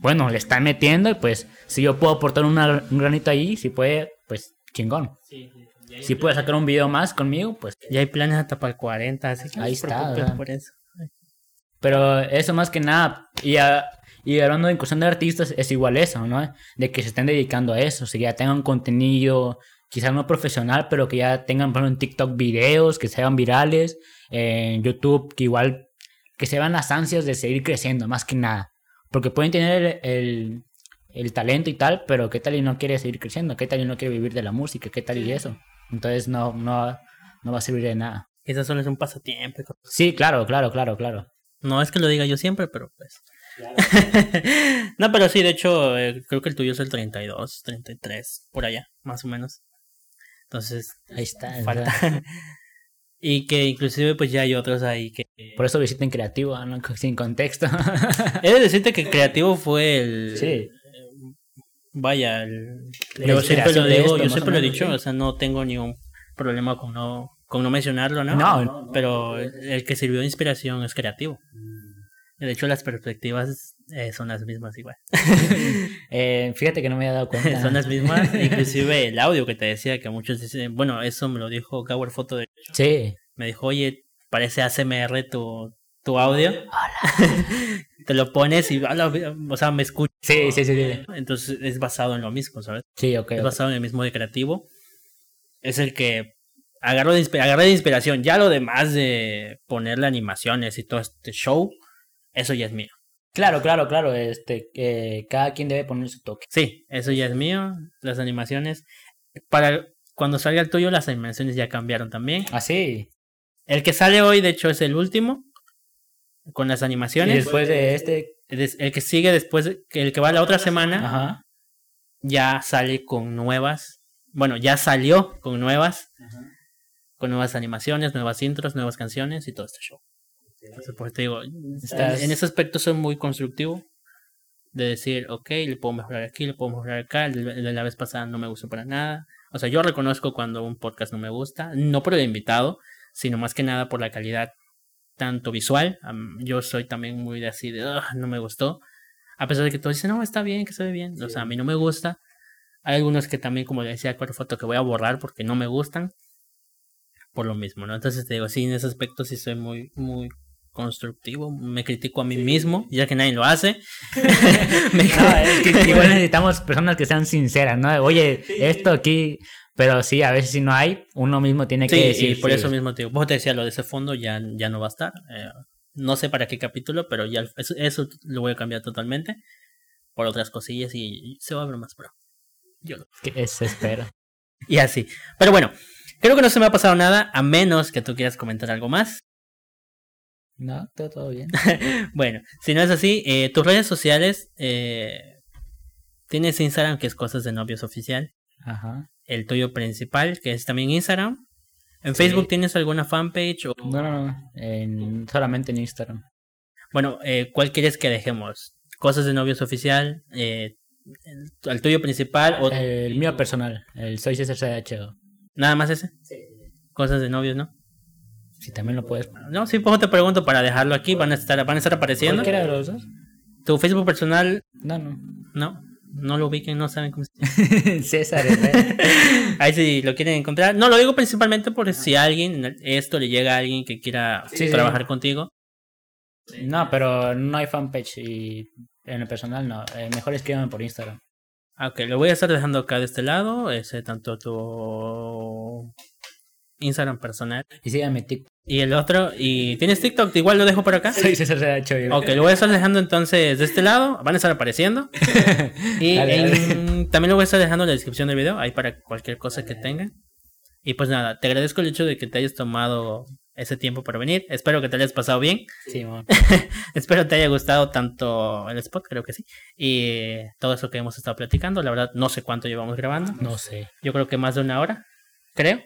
bueno, le están metiendo y pues si yo puedo aportar una- un granito ahí, si puede, pues chingón. Si puedes sacar un video más conmigo, pues Ya hay planes hasta para el 40, así que Ahí está, por eso. Pero eso más que nada, y, a- y hablando de cuestión de artistas, es igual eso, ¿no? De que se estén dedicando a eso, o sea, ya tengan contenido, quizás no profesional, pero que ya tengan, por ejemplo, en TikTok videos que sean virales, en YouTube, que igual, que se vean las ansias de seguir creciendo, más que nada. Porque pueden tener el, el, el talento y tal, pero ¿qué tal y no quiere seguir creciendo? ¿Qué tal y no quiere vivir de la música? ¿Qué tal y eso? Entonces no, no, no va a servir de nada. Quizás solo es un pasatiempo. Sí, claro, claro, claro, claro. No es que lo diga yo siempre, pero pues. no, pero sí, de hecho, eh, creo que el tuyo es el 32, 33, por allá, más o menos. Entonces, Ahí está. falta. ¿verdad? y que inclusive pues ya hay otros ahí que... Por eso visiten creativo, ¿no? sin contexto. He de decirte que creativo fue el... sí. Vaya, el- yo siempre lo de digo, esto, yo siempre lo he dicho, sí. o sea, no tengo ningún problema con no, con no mencionarlo, ¿no? No. Pero el que sirvió de inspiración es creativo. De hecho, las perspectivas eh, son las mismas igual. Eh, fíjate que no me había dado cuenta. son las mismas, inclusive el audio que te decía que muchos dicen, bueno, eso me lo dijo Gower Foto, de, Sí. me dijo, oye, parece ASMR tu, tu audio. te lo pones y, o sea, me escuchas. Sí, sí, sí, sí. Entonces es basado en lo mismo, ¿sabes? Sí, ok. Es basado en el mismo de creativo. Es el que agarró de, agarré de inspiración. Ya lo demás de ponerle animaciones y todo este show, eso ya es mío. Claro, claro, claro. Este, eh, cada quien debe poner su toque. Sí, eso ya es mío. Las animaciones. Para cuando salga el tuyo, las animaciones ya cambiaron también. Así. El que sale hoy, de hecho, es el último. Con las y animaciones. después de este. El que sigue después, el que va la otra semana, Ajá. ya sale con nuevas. Bueno, ya salió con nuevas. con nuevas animaciones, nuevas intros, nuevas canciones y todo este show. Entonces, pues te digo, en ese aspecto soy muy constructivo. De decir, ok, le puedo mejorar aquí, le puedo mejorar acá. De la vez pasada no me gustó para nada. O sea, yo reconozco cuando un podcast no me gusta. No por el invitado, sino más que nada por la calidad tanto visual. Yo soy también muy de así de, "Ugh, no me gustó. A pesar de que todos dicen, no, está bien, que se ve bien. O sea, a mí no me gusta. Hay algunos que también, como decía, cuatro fotos que voy a borrar porque no me gustan. Por lo mismo, ¿no? Entonces te digo, sí, en ese aspecto sí soy muy, muy constructivo. Me critico a mí mismo, ya que nadie lo hace. Me- No, es que igual necesitamos personas que sean sinceras, ¿no? Oye, esto aquí, pero sí, a veces si no hay, uno mismo tiene que Sí, decir. y por sí. eso mismo te digo, vos te decía lo de ese fondo ya, ya no va a estar. eh, no sé para qué capítulo, pero ya eso, eso lo voy a cambiar totalmente por otras cosillas y, y se va a ver más pro. Yo lo- Que se espera. Y así. Pero bueno, creo que no se me ha pasado nada, a menos que tú quieras comentar algo más. No, todo, todo bien. Bueno, si no es así, eh, tus redes sociales, eh, tienes Instagram, que es Cosas de Novios Oficial, Ajá. el tuyo principal, que es también Instagram. ¿En Sí. Facebook tienes alguna fanpage? O... No, no, no. En, solamente en Instagram. Bueno, eh, ¿cuál quieres que dejemos? Cosas de Novios Oficial, eh, el, el tuyo principal o El mío personal, el Soy César CHO. nada más ese? Cosas de novios, ¿no? Si también lo puedes. No, sí, pues te pregunto para dejarlo aquí, van a estar, van a estar apareciendo. ¿Cualquiera de los dos? Tu Facebook personal, No, no. no, no lo ubiquen, no saben cómo se llama. César. Ahí si lo quieren encontrar. No, lo digo principalmente por si a alguien, esto le llega a alguien que quiera Sí, sí. trabajar contigo. No, pero no hay fanpage y en el personal no. Eh, mejor escríbame por Instagram. Ah, Ok, lo voy a estar dejando acá de este lado, ese tanto tu Instagram personal Y síganme TikTok. Y el otro. ¿Y tienes TikTok? Igual lo dejo por acá. Soy César CHO. Ok, lo voy a estar dejando entonces de este lado, van a estar apareciendo. Y Dale, en- también lo voy a estar dejando en la descripción del video, ahí para cualquier cosa que tengan. Y pues nada, te agradezco el hecho de que te hayas tomado ese tiempo para venir. Espero que te hayas pasado bien. Sí. Espero te haya gustado tanto el spot, creo que sí. Y todo eso que hemos estado platicando. La verdad, no sé cuánto llevamos grabando. No sé. Yo creo que más de una hora, creo.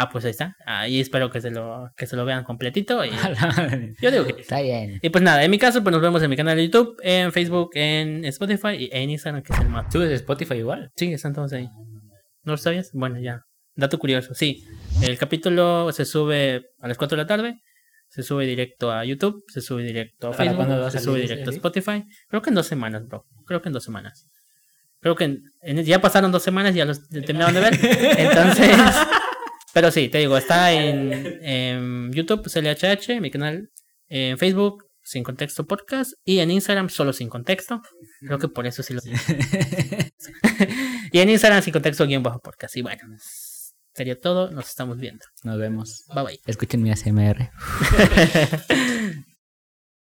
Ah, pues ahí está. Ahí espero que se lo, que se lo vean completito. Y yo digo que Está bien. y pues nada, en mi caso, pues nos vemos en mi canal de YouTube, en Facebook, en Spotify y en Instagram, que es el más. ¿Subes Spotify igual? Sí, están todos ahí. ¿No lo sabías? Bueno, ya. Dato curioso. Sí, el capítulo se sube a las 4 de la tarde, se sube directo a YouTube, se sube directo a ¿Para cuándo va Facebook, se sube directo a? Spotify. Creo que en dos semanas, bro. Creo que en dos semanas. Creo que en- en- ya pasaron dos semanas, ya los terminaron de ver. Entonces, pero sí, te digo, está en, en YouTube, CLHH, mi canal, en Facebook, Sin Contexto Podcast, y en Instagram, solo Sin Contexto. Creo que por eso sí lo Y en Instagram, Sin Contexto, guion bajo podcast. Y bueno, sería todo, nos estamos viendo. Nos vemos. Bye bye. Escuchen mi ASMR.